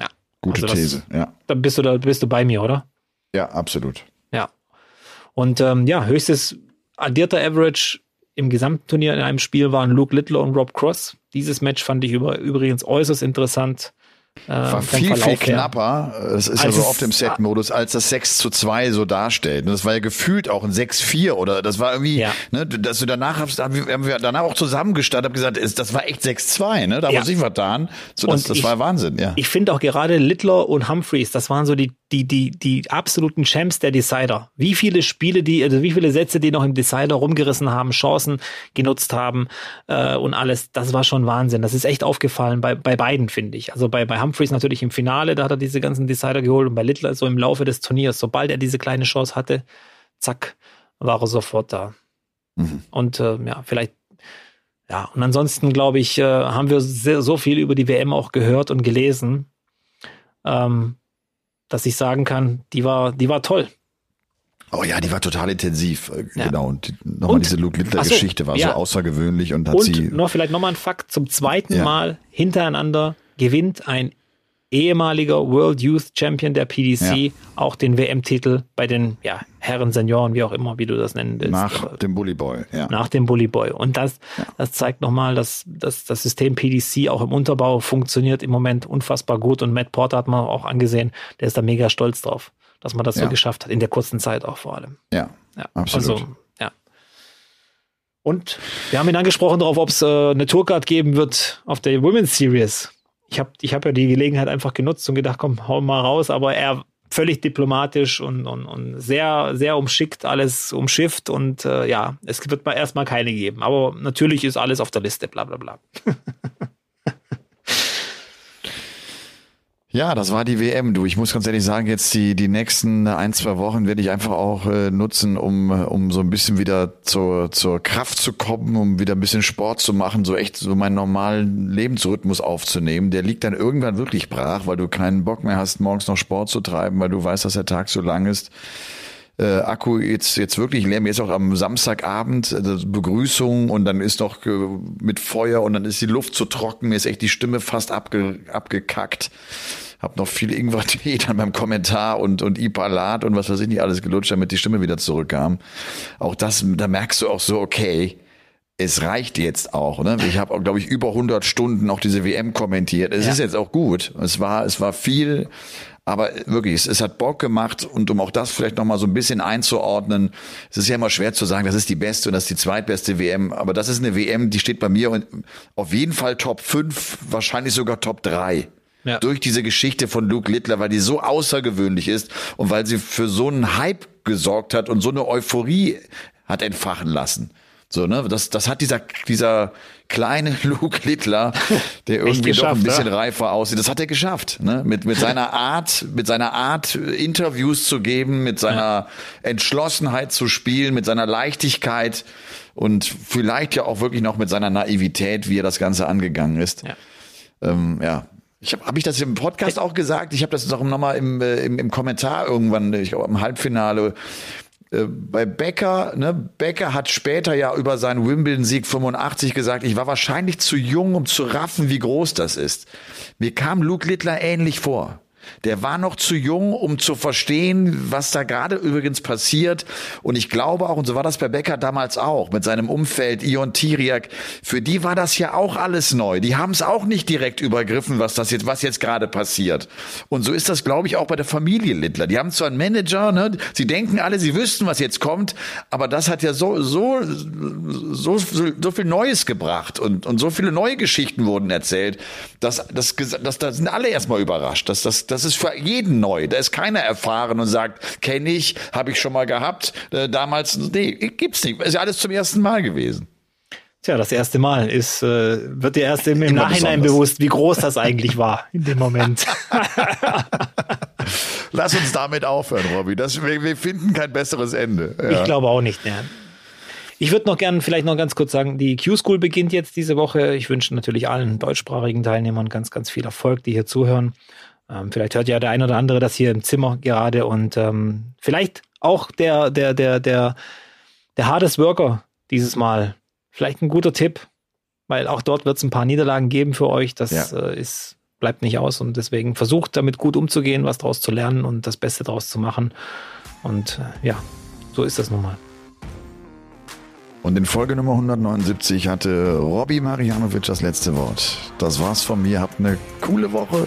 Ja. Gute also These, ja. Dann bist du da, bist du bei mir, oder? Ja, absolut. Ja. Und ähm, ja, höchstes addierter Average im gesamten Turnier in einem Spiel waren Luke Littler und Rob Cross. Dieses Match fand ich über, übrigens äußerst interessant. Äh, war viel, viel knapper. Es ist also ja so oft im Set-Modus, als das 6 zu 2 so darstellt. Und das war ja gefühlt auch ein 6-4 oder das war irgendwie, ja. ne, dass du danach hast, haben wir danach auch zusammengestartet, hab gesagt, das war echt 6-2, ne? Da ja. muss ich vertan. So, das, das ich, war Wahnsinn, ja. Ich finde auch gerade Littler und Humphreys, das waren so die, die, die, die absoluten Champs der Decider. Wie viele Spiele, die, also wie viele Sätze, die noch im Decider rumgerissen haben, Chancen genutzt haben äh, und alles, das war schon Wahnsinn. Das ist echt aufgefallen bei, bei beiden, finde ich. Also bei, bei Humphreys natürlich im Finale, da hat er diese ganzen Decider geholt und bei Littler so im Laufe des Turniers, sobald er diese kleine Chance hatte, zack, war er sofort da. Mhm. Und äh, ja, vielleicht ja, und ansonsten glaube ich, äh, haben wir sehr, so viel über die WM auch gehört und gelesen, ähm, dass ich sagen kann, die war, die war toll. Oh ja, die war total intensiv, äh, ja. genau. Und nochmal diese Luke Littler-Geschichte so, war ja. so außergewöhnlich und hat und sie. Nur vielleicht nochmal ein Fakt: Zum zweiten ja. Mal hintereinander gewinnt ein ehemaliger World Youth Champion der PDC ja. auch den WM-Titel bei den ja, Herren, Senioren, wie auch immer, wie du das nennen willst. Nach dem Bully Boy, ja. Nach dem Bully Boy. Und das, ja. das zeigt nochmal, dass, dass das System PDC auch im Unterbau funktioniert im Moment unfassbar gut. Und Matt Porter hat man auch angesehen, der ist da mega stolz drauf, dass man das so geschafft hat, in der kurzen Zeit auch vor allem. Ja, absolut. Also, ja. Und wir haben ihn angesprochen darauf, ob es äh, eine Tourcard geben wird auf der Women's Series ich habe ich hab ja die Gelegenheit einfach genutzt und gedacht, komm, hau mal raus, aber er völlig diplomatisch und, und, und sehr, sehr umschickt, alles umschifft und äh, ja, es wird mal erstmal keine geben. Aber natürlich ist alles auf der Liste, bla bla bla. Ja, das war die WM. Du, ich muss ganz ehrlich sagen, jetzt die, die nächsten ein, zwei Wochen werde ich einfach auch äh, nutzen, um, um so ein bisschen wieder zur, zur Kraft zu kommen, um wieder ein bisschen Sport zu machen, so echt so meinen normalen Lebensrhythmus aufzunehmen. Der liegt dann irgendwann wirklich brach, weil du keinen Bock mehr hast, morgens noch Sport zu treiben, weil du weißt, dass der Tag so lang ist. Äh, Akku jetzt jetzt wirklich leer. Mir ist auch am Samstagabend äh, Begrüßung und dann ist noch äh, mit Feuer und dann ist die Luft zu trocken. Mir ist echt die Stimme fast abge, abgekackt. Hab noch viel Ingwer-Tee dann beim Kommentar und, und Ipalat und was weiß ich nicht alles gelutscht, damit die Stimme wieder zurückkam. Auch das, da merkst du auch so, okay, es reicht jetzt auch. Ne? Ich habe, glaube ich, über 100 Stunden auch diese WM kommentiert. Es ja. ist jetzt auch gut. Es war, es war viel, aber wirklich, es, es hat Bock gemacht und um auch das vielleicht nochmal so ein bisschen einzuordnen, es ist ja immer schwer zu sagen, das ist die beste und das ist die zweitbeste WM, aber das ist eine WM, die steht bei mir auf jeden Fall Top 5, wahrscheinlich sogar Top 3. Ja. Durch diese Geschichte von Luke Littler, weil die so außergewöhnlich ist und weil sie für so einen Hype gesorgt hat und so eine Euphorie hat entfachen lassen. So, ne, das, das hat dieser, dieser kleine Luke Littler, der irgendwie doch ein bisschen ja? reifer aussieht, das hat er geschafft, ne, mit, mit seiner Art, mit seiner Art, Interviews zu geben, mit seiner. Entschlossenheit zu spielen, mit seiner Leichtigkeit und vielleicht ja auch wirklich noch mit seiner Naivität, wie er das Ganze angegangen ist. Ja. Ähm, ja, ich habe hab ich das im Podcast auch gesagt? Ich habe das noch mal im, äh, im, im Kommentar irgendwann, ich glaube im Halbfinale. Äh, bei Becker, ne, Becker hat später ja über seinen Wimbledon-Sieg 85 gesagt, ich war wahrscheinlich zu jung, um zu raffen, wie groß das ist. Mir kam Luke Littler ähnlich vor. Der war noch zu jung, um zu verstehen, was da gerade übrigens passiert. Und ich glaube auch, und so war das bei Becker damals auch, mit seinem Umfeld, Ion Tiriak, für die war das ja auch alles neu. Die haben es auch nicht direkt übergriffen, was das jetzt, was jetzt gerade passiert. Und so ist das, glaube ich, auch bei der Familie Littler. Die haben zwar einen Manager, ne? Sie denken alle, sie wüssten, was jetzt kommt, aber das hat ja so, so, so, so viel Neues gebracht und, und so viele neue Geschichten wurden erzählt, dass, dass, dass, da sind alle erstmal überrascht, dass das, das ist für jeden neu. Da ist keiner erfahren und sagt, kenne ich, habe ich schon mal gehabt. Äh, damals, nee, gibt's nicht. Ist ja alles zum ersten Mal gewesen. Tja, das erste Mal ist, äh, wird dir erst im, im Nachhinein besonders. bewusst, wie groß das eigentlich war in dem Moment. Lass uns damit aufhören, Robby. Das, wir, wir finden kein besseres Ende. Ja. Ich glaube auch nicht. Ja. Ich würde noch gerne vielleicht noch ganz kurz sagen, die Q-School beginnt jetzt diese Woche. Ich wünsche natürlich allen deutschsprachigen Teilnehmern ganz, ganz viel Erfolg, die hier zuhören. Ähm, vielleicht hört ja der ein oder andere das hier im Zimmer gerade und ähm, vielleicht auch der, der, der, der, der Hardest Worker dieses Mal. Vielleicht ein guter Tipp, weil auch dort wird es ein paar Niederlagen geben für euch. Das ja. äh, ist, bleibt nicht aus und deswegen versucht damit gut umzugehen, was daraus zu lernen und das Beste daraus zu machen. Und äh, ja, so ist das nun mal. Und in Folge Nummer 179 hatte Robby Marianovic das letzte Wort. Das war's von mir. Habt eine coole Woche.